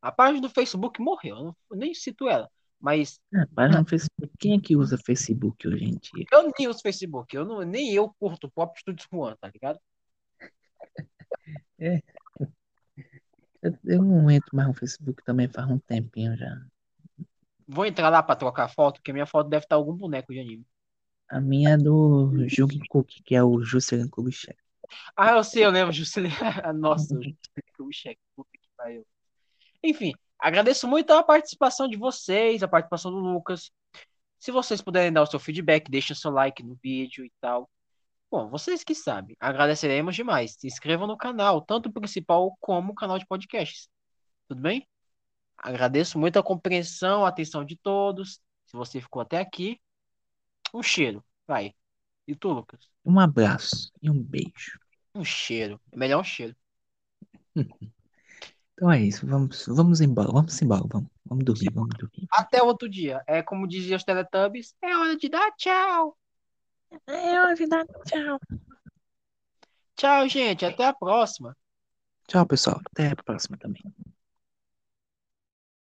A página do Facebook morreu, eu nem cito ela, mas mas no Facebook, quem é que usa Facebook hoje em dia? eu nem uso Facebook, eu não, nem eu curto o próprio Estúdio Juan, tá ligado? Eu, eu não entro mais no Facebook também faz um tempinho já. Vou entrar lá pra trocar foto, porque minha foto deve estar algum boneco de anime. A minha é do Jungkook, que é o Juscelino Kubitschek. Ah, eu sei, eu lembro, Juscelino. [LAUGHS] Nossa, o Juscelino Kubitschek, puta que pariu. Enfim, agradeço muito a participação de vocês, a participação do Lucas. Se vocês puderem dar o seu feedback, deixem seu like no vídeo e tal. Bom, vocês que sabem, agradeceremos demais. Se inscrevam no canal, tanto o principal como o canal de podcasts. Tudo bem? Agradeço muito a compreensão, a atenção de todos. Se você ficou até aqui, um cheiro. Vai. E tu, Lucas? Um abraço e um beijo. Um cheiro. É melhor um cheiro. [LAUGHS] Então é isso, vamos, vamos embora, vamos embora, vamos, vamos dormir, vamos dormir. Até outro dia. É como diziam os Teletubbies, é hora de dar tchau. É hora de dar tchau. Tchau, gente. Até a próxima. Tchau, pessoal. Até a próxima também.